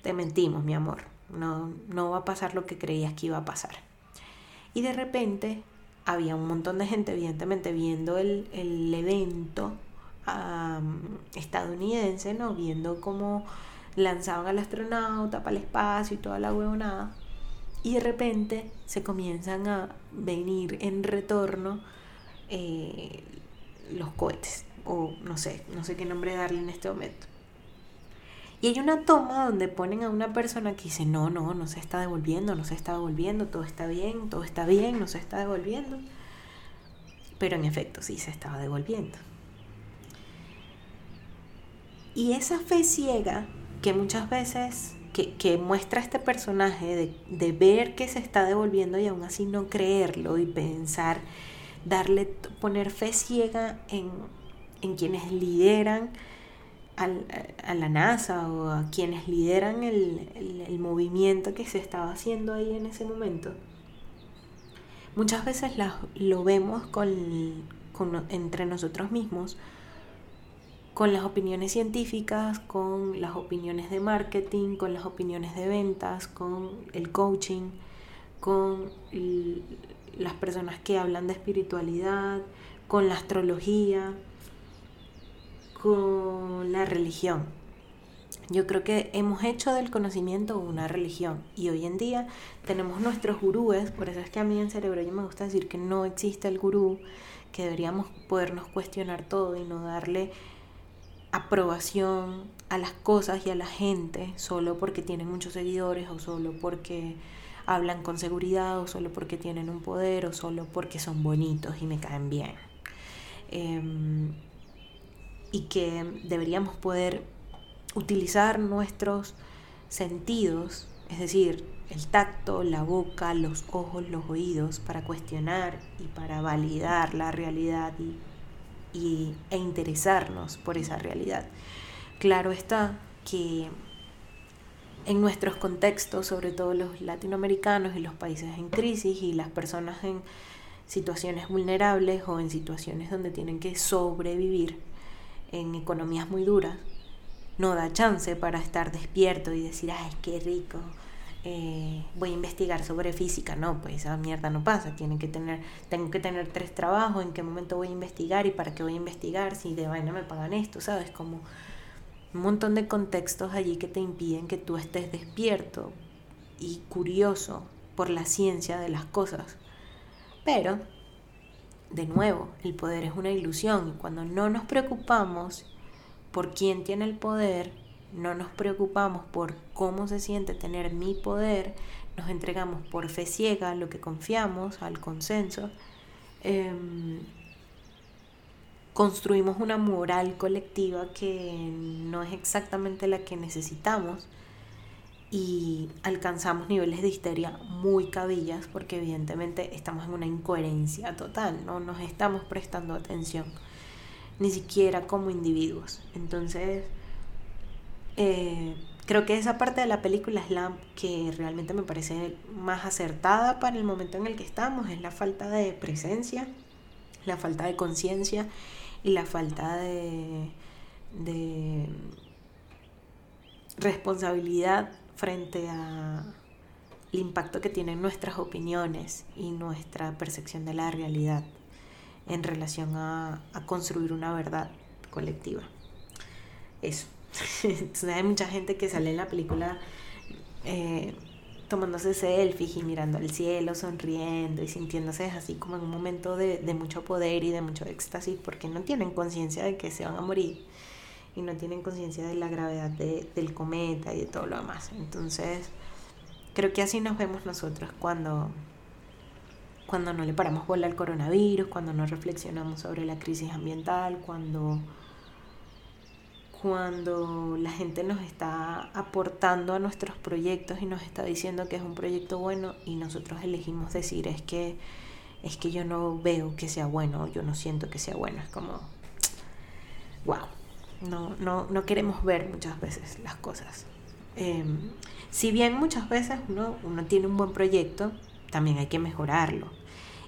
[SPEAKER 2] te mentimos, mi amor, no, no va a pasar lo que creías que iba a pasar. Y de repente había un montón de gente, evidentemente, viendo el, evento estadounidense, ¿no? Viendo cómo lanzaban al astronauta para el espacio y toda la huevonada. Y de repente se comienzan a venir en retorno eh, los cohetes, o no sé, no sé qué nombre darle en este momento. Y hay una toma donde ponen a una persona que dice, no, no, no se está devolviendo, no se está devolviendo, todo está bien, todo está bien, no se está devolviendo. Pero en efecto sí se estaba devolviendo. Y esa fe ciega que muchas veces, que, muestra este personaje de, de ver que se está devolviendo y aún así no creerlo y pensar, darle, poner fe ciega en, en quienes lideran a la NASA o a quienes lideran el, movimiento que se estaba haciendo ahí en ese momento, muchas veces lo vemos entre nosotros mismos, con las opiniones científicas, con las opiniones de marketing, con las opiniones de ventas, con el coaching, con las personas que hablan de espiritualidad, con la astrología con la religión. Yo creo que hemos hecho del conocimiento una religión y hoy en día tenemos nuestros gurúes, por eso es que a mí en cerebro yo me gusta decir que no existe el gurú, que deberíamos podernos cuestionar todo y no darle aprobación a las cosas y a la gente solo porque tienen muchos seguidores o solo porque hablan con seguridad o solo porque tienen un poder o solo porque son bonitos y me caen bien. Em, y que deberíamos poder utilizar nuestros sentidos, es decir, el tacto, la boca, los ojos, los oídos, para cuestionar y para validar la realidad y, e interesarnos por esa realidad. Claro está que en nuestros contextos, sobre todo los latinoamericanos y los países en crisis y las personas en situaciones vulnerables o en situaciones donde tienen que sobrevivir, en economías muy duras, no da chance para estar despierto y decir, ay, qué rico, eh, voy a investigar sobre física, no, pues esa mierda no pasa, Tienen que tener, tengo que tener tres trabajos, en qué momento voy a investigar y para qué voy a investigar, si de vaina me pagan esto, ¿sabes? Como un montón de contextos allí que te impiden que tú estés despierto y curioso por la ciencia de las cosas. Pero, de nuevo, el poder es una ilusión. Y cuando no nos preocupamos por quién tiene el poder, no nos preocupamos por cómo se siente tener mi poder, nos entregamos por fe ciega a lo que confiamos, al consenso, em, construimos una moral colectiva que no es exactamente la que necesitamos y alcanzamos niveles de histeria muy cabillas porque evidentemente estamos en una incoherencia total, no nos estamos prestando atención, ni siquiera como individuos. Entonces, eh, creo que esa parte de la película es la que realmente me parece más acertada para el momento en el que estamos, es la falta de presencia, la falta de conciencia y la falta de, de responsabilidad frente a el impacto que tienen nuestras opiniones y nuestra percepción de la realidad en relación a, a construir una verdad colectiva. Eso. hay mucha gente que sale en la película eh, tomándose selfies y mirando al cielo, sonriendo y sintiéndose así como en un momento de, mucho poder y de mucho éxtasis porque no tienen conciencia de que se van a morir y no tienen conciencia de la gravedad del cometa y de todo lo demás. Entonces, creo que así nos vemos nosotros cuando, cuando no le paramos bola al coronavirus, cuando no reflexionamos sobre la crisis ambiental, cuando cuando la gente nos está aportando a nuestros proyectos y nos está diciendo que es un proyecto bueno y nosotros elegimos decir es que es que yo no veo que sea bueno, yo no siento que sea bueno, es como wow. No, no, no queremos ver muchas veces las cosas. Em, si bien muchas veces uno, uno tiene un buen proyecto, también hay que mejorarlo.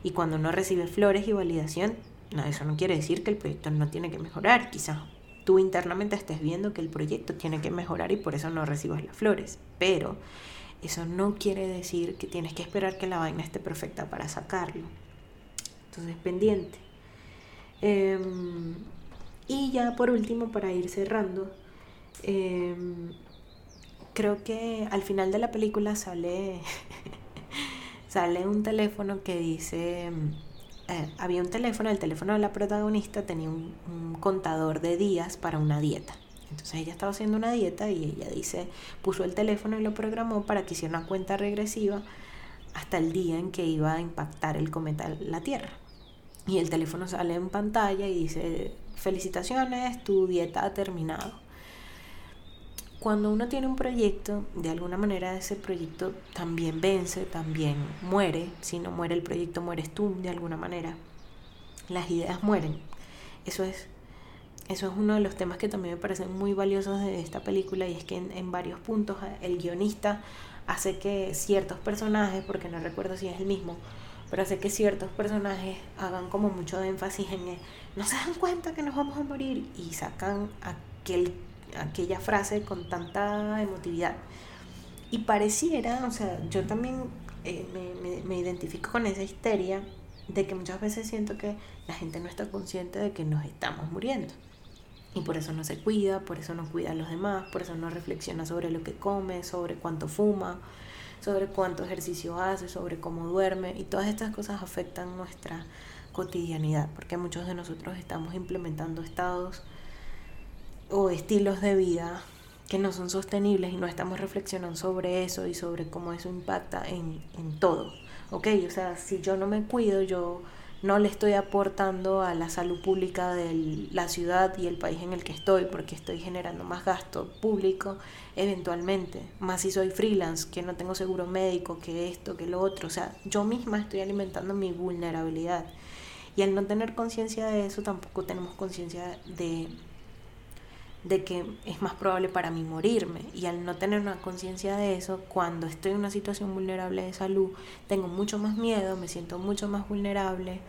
[SPEAKER 2] Y cuando uno recibe flores y validación, no, eso no quiere decir que el proyecto no tiene que mejorar. Quizás tú internamente estés viendo que el proyecto tiene que mejorar y por eso no recibas las flores. Pero eso no quiere decir que tienes que esperar que la vaina esté perfecta para sacarlo. Entonces, pendiente. Em, y ya por último, para ir cerrando, em, creo que al final de la película sale, sale un teléfono que dice eh, había un teléfono, el teléfono de la protagonista tenía un, contador de días para una dieta. Entonces ella estaba haciendo una dieta y ella dice, puso el teléfono y lo programó para que hiciera una cuenta regresiva hasta el día en que iba a impactar el cometa la Tierra. Y el teléfono sale en pantalla y dice, felicitaciones, tu dieta ha terminado cuando uno tiene un proyecto, de alguna manera ese proyecto también vence, también muere. Si no muere el proyecto, mueres tú de alguna manera. Las ideas mueren. Eso es, eso es uno de los temas que también me parecen muy valiosos de esta película y es que en, varios puntos el guionista hace que ciertos personajes, porque no recuerdo si es el mismo, pero hace que ciertos personajes hagan como mucho énfasis en el, no se dan cuenta que nos vamos a morir y sacan aquel aquella frase con tanta emotividad. Y pareciera, o sea, yo también eh, me, me, identifico con esa histeria de que muchas veces siento que la gente no está consciente de que nos estamos muriendo. Y por eso no se cuida, por eso no cuida a los demás, por eso no reflexiona sobre lo que come, sobre cuánto fuma, sobre cuánto ejercicio hace, sobre cómo duerme. Y todas estas cosas afectan nuestra cotidianidad, porque muchos de nosotros estamos implementando estados o estilos de vida que no son sostenibles y no estamos reflexionando sobre eso y sobre cómo eso impacta en, en todo. ¿Ok? O sea, si yo no me cuido, yo no le estoy aportando a la salud pública de la ciudad y el país en el que estoy, porque estoy generando más gasto público eventualmente, más si soy freelance, que no tengo seguro médico, que esto, que lo otro, o sea, yo misma estoy alimentando mi vulnerabilidad. Y al no tener conciencia de eso, tampoco tenemos conciencia de de que es más probable para mí morirme. Y al no tener una conciencia de eso, cuando estoy en una situación vulnerable de salud, tengo mucho más miedo, me siento mucho más vulnerable,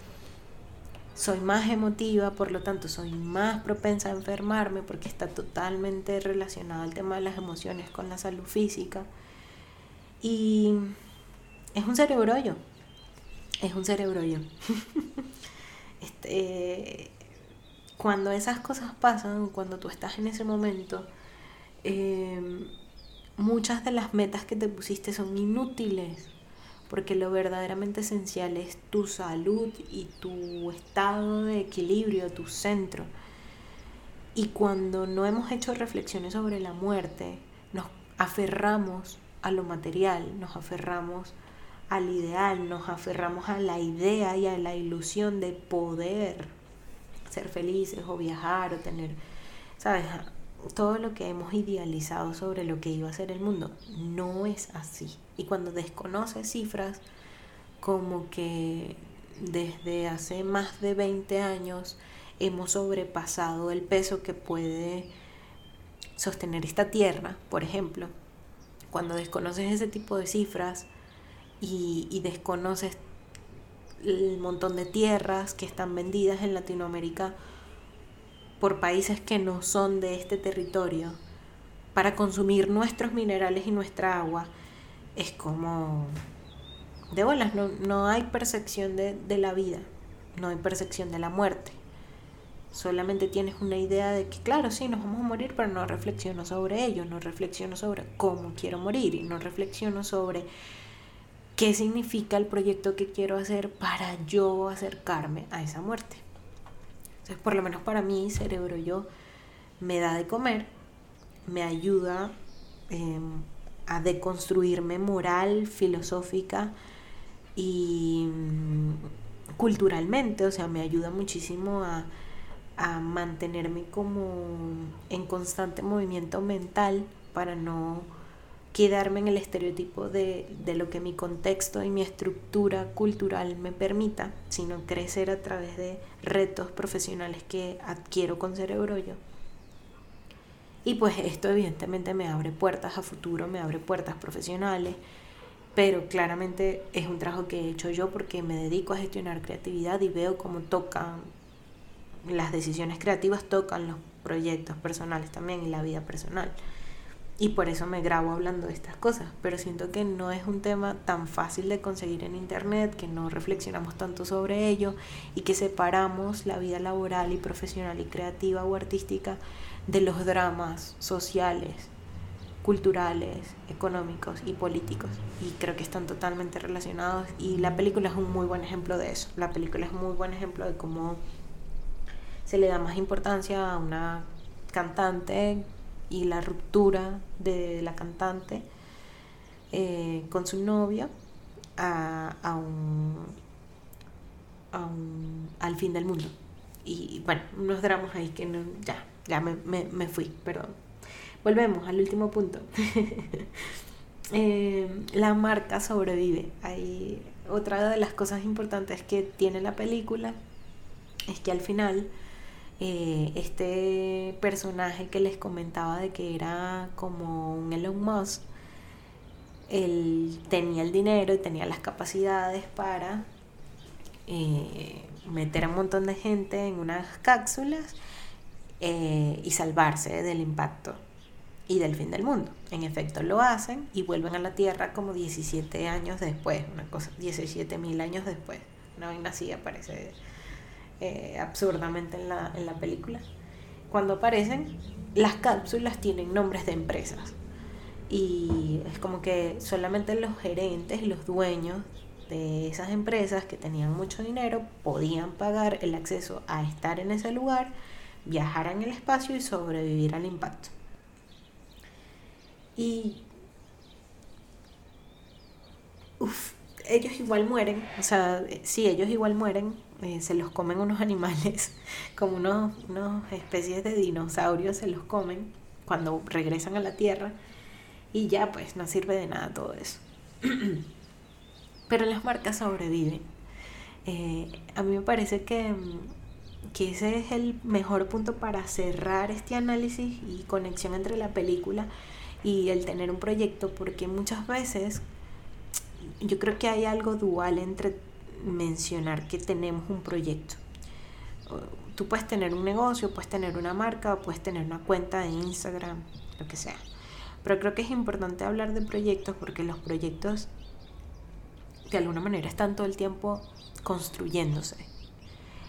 [SPEAKER 2] soy más emotiva, por lo tanto soy más propensa a enfermarme porque está totalmente relacionado el tema de las emociones con la salud física. Y es un cerebrollo. Es un cerebrollo. este, cuando esas cosas pasan, cuando tú estás en ese momento, em, muchas de las metas que te pusiste son inútiles, porque lo verdaderamente esencial es tu salud y tu estado de equilibrio, tu centro. Y cuando no hemos hecho reflexiones sobre la muerte, nos aferramos a lo material, nos aferramos al ideal, nos aferramos a la idea y a la ilusión de poder ser felices o viajar o tener, ¿sabes? Todo lo que hemos idealizado sobre lo que iba a ser el mundo no es así. Y cuando desconoces cifras, como que desde hace más de 20 años hemos sobrepasado el peso que puede sostener esta tierra, por ejemplo, cuando desconoces ese tipo de cifras y, y desconoces el montón de tierras que están vendidas en Latinoamérica por países que no son de este territorio para consumir nuestros minerales y nuestra agua, es como de bolas, no, no hay percepción de, de la vida, no hay percepción de la muerte. Solamente tienes una idea de que, claro, sí, nos vamos a morir, pero no reflexiono sobre ello, no reflexiono sobre cómo quiero morir y no reflexiono sobre qué significa el proyecto que quiero hacer para yo acercarme a esa muerte. Entonces, por lo menos para mí, cerebro yo me da de comer, me ayuda em, a deconstruirme moral, filosófica y mm, culturalmente, o sea, me ayuda muchísimo a, a mantenerme como en constante movimiento mental para no quedarme en el estereotipo de, de, lo que mi contexto y mi estructura cultural me permita, sino crecer a través de retos profesionales que adquiero con Cerebro Yo. Y pues esto evidentemente me abre puertas a futuro, me abre puertas profesionales, pero claramente es un trabajo que he hecho yo porque me dedico a gestionar creatividad y veo cómo tocan las decisiones creativas, tocan los proyectos personales también y la vida personal y por eso me grabo hablando de estas cosas, pero siento que no es un tema tan fácil de conseguir en internet, que no reflexionamos tanto sobre ello y que separamos la vida laboral y profesional y creativa o artística de los dramas sociales, culturales, económicos y políticos. Y creo que están totalmente relacionados y la película es un muy buen ejemplo de eso. La película es un muy buen ejemplo de cómo se le da más importancia a una cantante y la ruptura de la cantante eh, con su novia a, a, un, al fin del mundo. Y bueno, unos dramas ahí que no, ya, ya me, me, me fui, pero volvemos al último punto. Eh, la marca sobrevive. Hay otra de las cosas importantes que tiene la película es que al final eh, este personaje que les comentaba de que era como un Elon Musk, él tenía el dinero y tenía las capacidades para eh, meter a un montón de gente en unas cápsulas eh, y salvarse del impacto y del fin del mundo. En efecto lo hacen y vuelven a la Tierra como 17 años después, una cosa, 17 mil años después. Una vaina así aparece eh, absurdamente en la, en la película. Cuando aparecen, las cápsulas tienen nombres de empresas. Y es como que solamente los gerentes, los dueños de esas empresas que tenían mucho dinero podían pagar el acceso a estar en ese lugar, viajar en el espacio y sobrevivir al impacto. Y... Uf, ellos igual mueren, o sea, sí, ellos igual mueren, eh, se los comen unos animales, como unos, unos especies de dinosaurios se los comen cuando regresan a la Tierra y ya pues no sirve de nada todo eso. Pero las marcas sobreviven. Eh, a mí me parece que, que ese es el mejor punto para cerrar este análisis y conexión entre la película y el tener un proyecto, porque muchas veces yo creo que hay algo dual entre mencionar que tenemos un proyecto. Tú puedes tener un negocio, puedes tener una marca, puedes tener una cuenta de Instagram, lo que sea. Pero creo que es importante hablar de proyectos porque los proyectos de alguna manera están todo el tiempo construyéndose.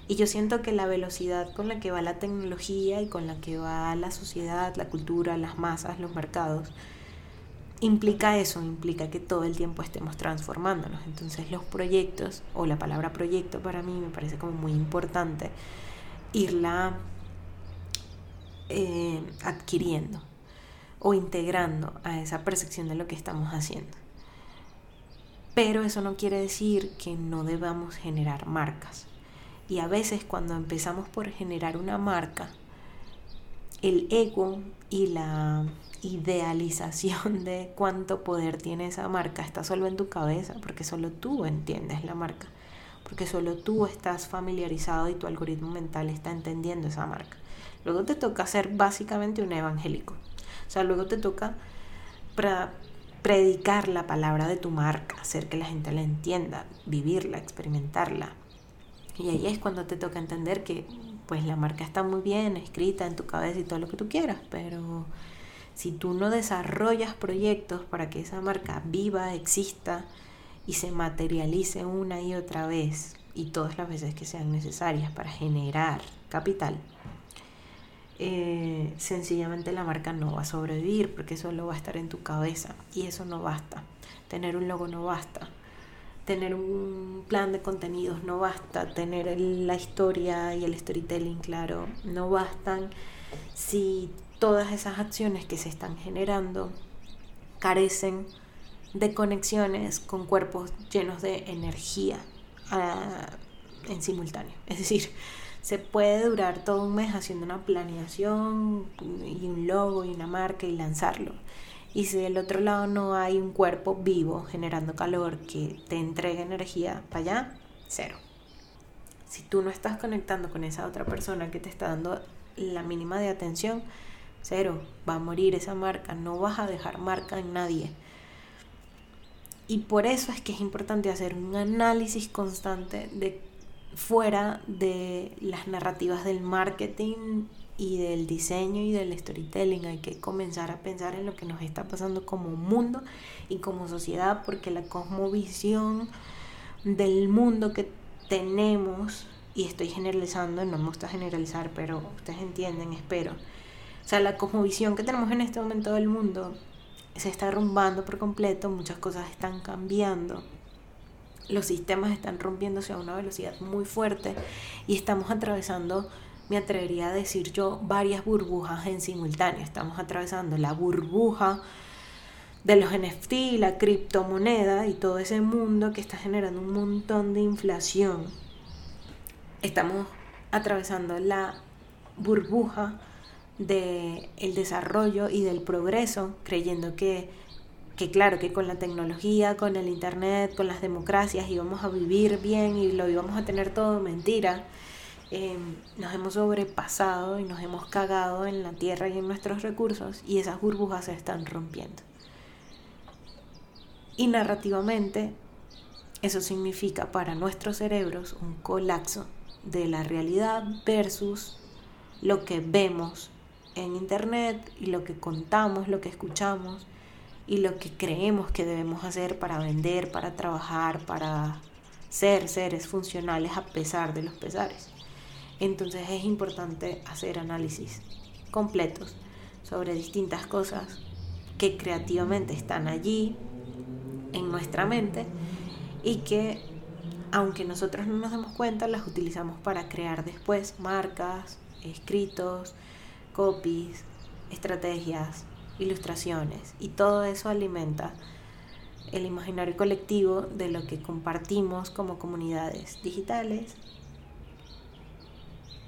[SPEAKER 2] Y yo siento que la velocidad con la que va la tecnología y con la que va la sociedad, la cultura, las masas, los mercados, implica eso, implica que todo el tiempo estemos transformándonos. Entonces los proyectos, o la palabra proyecto para mí me parece como muy importante, irla eh, adquiriendo o integrando a esa percepción de lo que estamos haciendo. Pero eso no quiere decir que no debamos generar marcas. Y a veces cuando empezamos por generar una marca, el ego y la idealización de cuánto poder tiene esa marca está solo en tu cabeza, porque solo tú entiendes la marca, porque solo tú estás familiarizado y tu algoritmo mental está entendiendo esa marca. Luego te toca ser básicamente un evangélico. O sea, luego te toca predicar la palabra de tu marca, hacer que la gente la entienda, vivirla, experimentarla. Y ahí es cuando te toca entender que pues la marca está muy bien escrita en tu cabeza y todo lo que tú quieras, pero si tú no desarrollas proyectos para que esa marca viva, exista y se materialice una y otra vez y todas las veces que sean necesarias para generar capital, eh, sencillamente la marca no va a sobrevivir porque solo va a estar en tu cabeza y eso no basta. Tener un logo no basta. Tener un plan de contenidos no basta. Tener la historia y el storytelling claro no bastan si todas esas acciones que se están generando carecen de conexiones con cuerpos llenos de energía ah, en simultáneo. Es decir, se puede durar todo un mes haciendo una planeación y un logo y una marca y lanzarlo. Y si del otro lado no hay un cuerpo vivo generando calor que te entregue energía para allá, cero. Si tú no estás conectando con esa otra persona que te está dando la mínima de atención, Cero, va a morir esa marca, no vas a dejar marca en nadie. Y por eso es que es importante hacer un análisis constante de fuera de las narrativas del marketing y del diseño y del storytelling. Hay que comenzar a pensar en lo que nos está pasando como mundo y como sociedad, porque la cosmovisión del mundo que tenemos, y estoy generalizando, no me gusta generalizar, pero ustedes entienden, espero o sea, la cosmovisión que tenemos en este momento del mundo se está derrumbando por completo, muchas cosas están cambiando, los sistemas están rompiéndose a una velocidad muy fuerte y estamos atravesando, me atrevería a decir yo, varias burbujas en simultáneo. Estamos atravesando la burbuja de los NFT, la criptomoneda y todo ese mundo que está generando un montón de inflación. Estamos atravesando la burbuja del el desarrollo y del progreso, creyendo que, que claro, que con la tecnología, con el Internet, con las democracias íbamos a vivir bien y lo íbamos a tener todo mentira. Em, nos hemos sobrepasado y nos hemos cagado en la tierra y en nuestros recursos y esas burbujas se están rompiendo. Y narrativamente, eso significa para nuestros cerebros un colapso de la realidad versus lo que vemos en Internet y lo que contamos, lo que escuchamos y lo que creemos que debemos hacer para vender, para trabajar, para ser seres funcionales a pesar de los pesares. Entonces es importante hacer análisis completos sobre distintas cosas que creativamente están allí en nuestra mente y que aunque nosotros no nos demos cuenta las utilizamos para crear después marcas, escritos, copies, estrategias, ilustraciones. Y todo eso alimenta el imaginario colectivo de lo que compartimos como comunidades digitales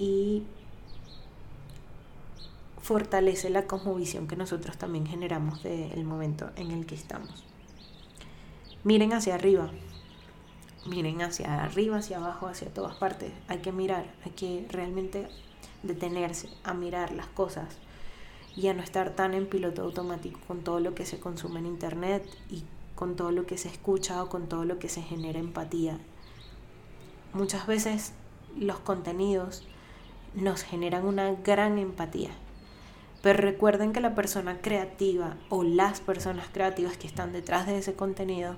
[SPEAKER 2] y fortalece la cosmovisión que nosotros también generamos del momento en el que estamos. Miren hacia arriba, miren hacia arriba, hacia abajo, hacia todas partes. Hay que mirar, hay que realmente detenerse a mirar las cosas y a no estar tan en piloto automático con todo lo que se consume en internet y con todo lo que se escucha o con todo lo que se genera empatía. Muchas veces los contenidos nos generan una gran empatía, Pero recuerden que la persona creativa o las personas creativas que están detrás de ese contenido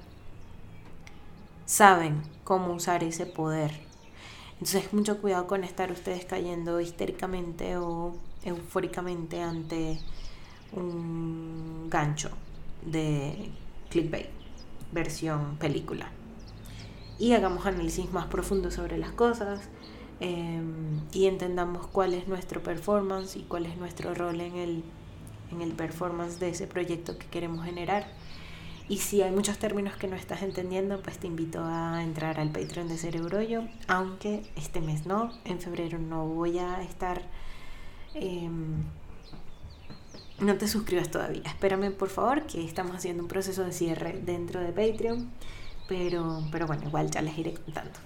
[SPEAKER 2] saben cómo usar ese poder. Entonces mucho cuidado con estar ustedes cayendo histéricamente o eufóricamente ante un gancho de clickbait, versión película. Y hagamos análisis más profundo sobre las cosas em, y entendamos cuál es nuestro performance y cuál es nuestro rol en el, en el performance de ese proyecto que queremos generar. Y si hay muchos términos que no estás entendiendo, pues te invito a entrar al Patreon de Cerebrollo, aunque este mes no, en febrero no voy a estar... Em, no te suscribas todavía. Espérame por favor que estamos haciendo un proceso de cierre dentro de Patreon. Pero, pero bueno, igual ya les iré contando.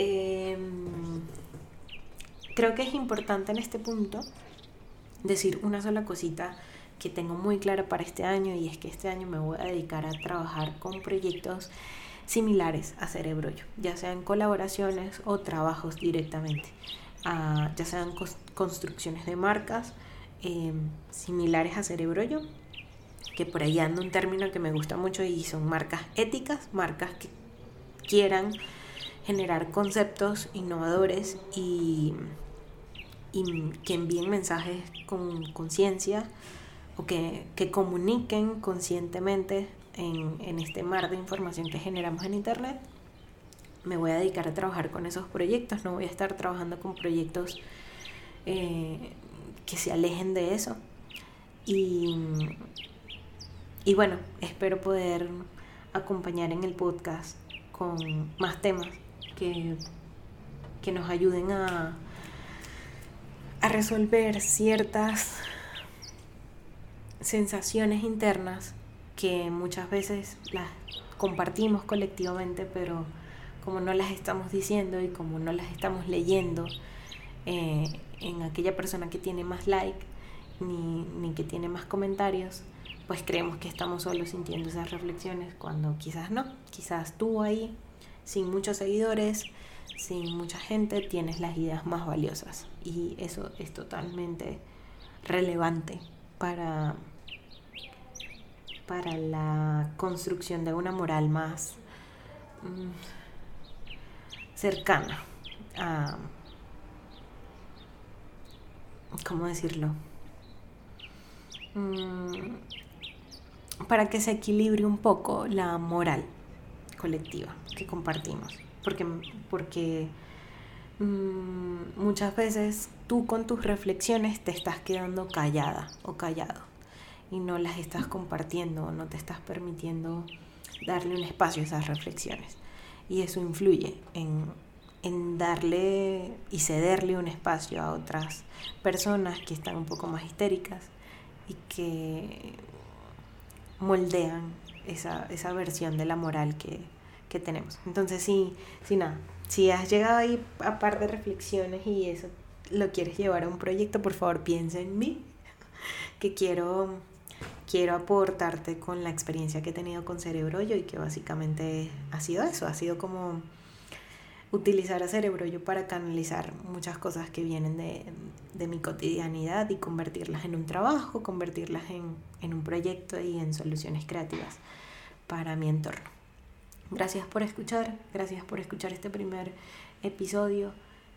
[SPEAKER 2] Em, creo que es importante en este punto decir una sola cosita que tengo muy clara para este año y es que este año me voy a dedicar a trabajar con proyectos similares a Cerebro ya sean colaboraciones o trabajos directamente, ya sean construcciones de marcas Em, similares a Cerebro Yo, que por ahí anda un término que me gusta mucho y son marcas éticas, marcas que quieran generar conceptos innovadores y, que envíen mensajes con conciencia o que, comuniquen conscientemente en, este mar de información que generamos en Internet. Me voy a dedicar a trabajar con esos proyectos, no voy a estar trabajando con proyectos eh, que se alejen de eso. Y, y bueno, espero poder acompañar en el podcast con más temas que, que nos ayuden a, a resolver ciertas sensaciones internas que muchas veces las compartimos colectivamente, pero como no las estamos diciendo y como no las estamos leyendo, eh, en aquella persona que tiene más like ni, ni que tiene más comentarios, pues creemos que estamos solos sintiendo esas reflexiones cuando quizás no, quizás tú ahí, sin muchos seguidores, sin mucha gente, tienes las ideas más valiosas y eso es totalmente relevante para, para la construcción de una moral más mm, cercana a ¿cómo decirlo? Mm, para que se equilibre un poco la moral colectiva que compartimos. Porque, porque mm, muchas veces tú con tus reflexiones te estás quedando callada o callado y no las estás compartiendo o no te estás permitiendo darle un espacio a esas reflexiones. Y eso influye en, en darle y cederle un espacio a otras personas que están un poco más histéricas y que moldean esa, esa versión de la moral que, que tenemos. Entonces, sí, sí, nada, si has llegado ahí a par de reflexiones y eso lo quieres llevar a un proyecto, por favor piensa en mí, que quiero, quiero aportarte con la experiencia que he tenido con Cerebro y que básicamente ha sido eso, ha sido como utilizar a cerebro yo para canalizar muchas cosas que vienen de, de, mi cotidianidad y convertirlas en un trabajo, convertirlas en, en un proyecto y en soluciones creativas para mi entorno. Gracias por escuchar, gracias por escuchar este primer episodio.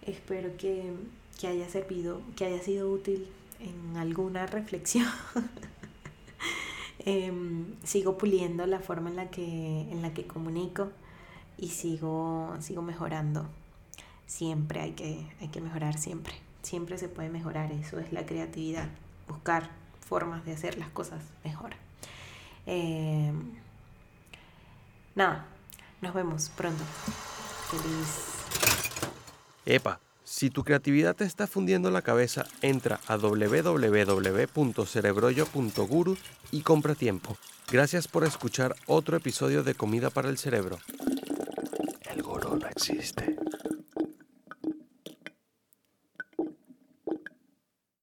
[SPEAKER 2] Espero que, que haya servido, que haya sido útil en alguna reflexión. Em, sigo puliendo la forma en la que, en la que comunico y sigo, sigo mejorando. Siempre hay que, hay que mejorar, siempre. Siempre se puede mejorar, eso es la creatividad, buscar formas de hacer las cosas mejor. Em, nada, nos vemos pronto. Feliz.
[SPEAKER 3] Epa, si tu creatividad te está fundiendo la cabeza, entra a www.cerebroyo.guru y compra tiempo. Gracias por escuchar otro episodio de Comida para el Cerebro corona existe.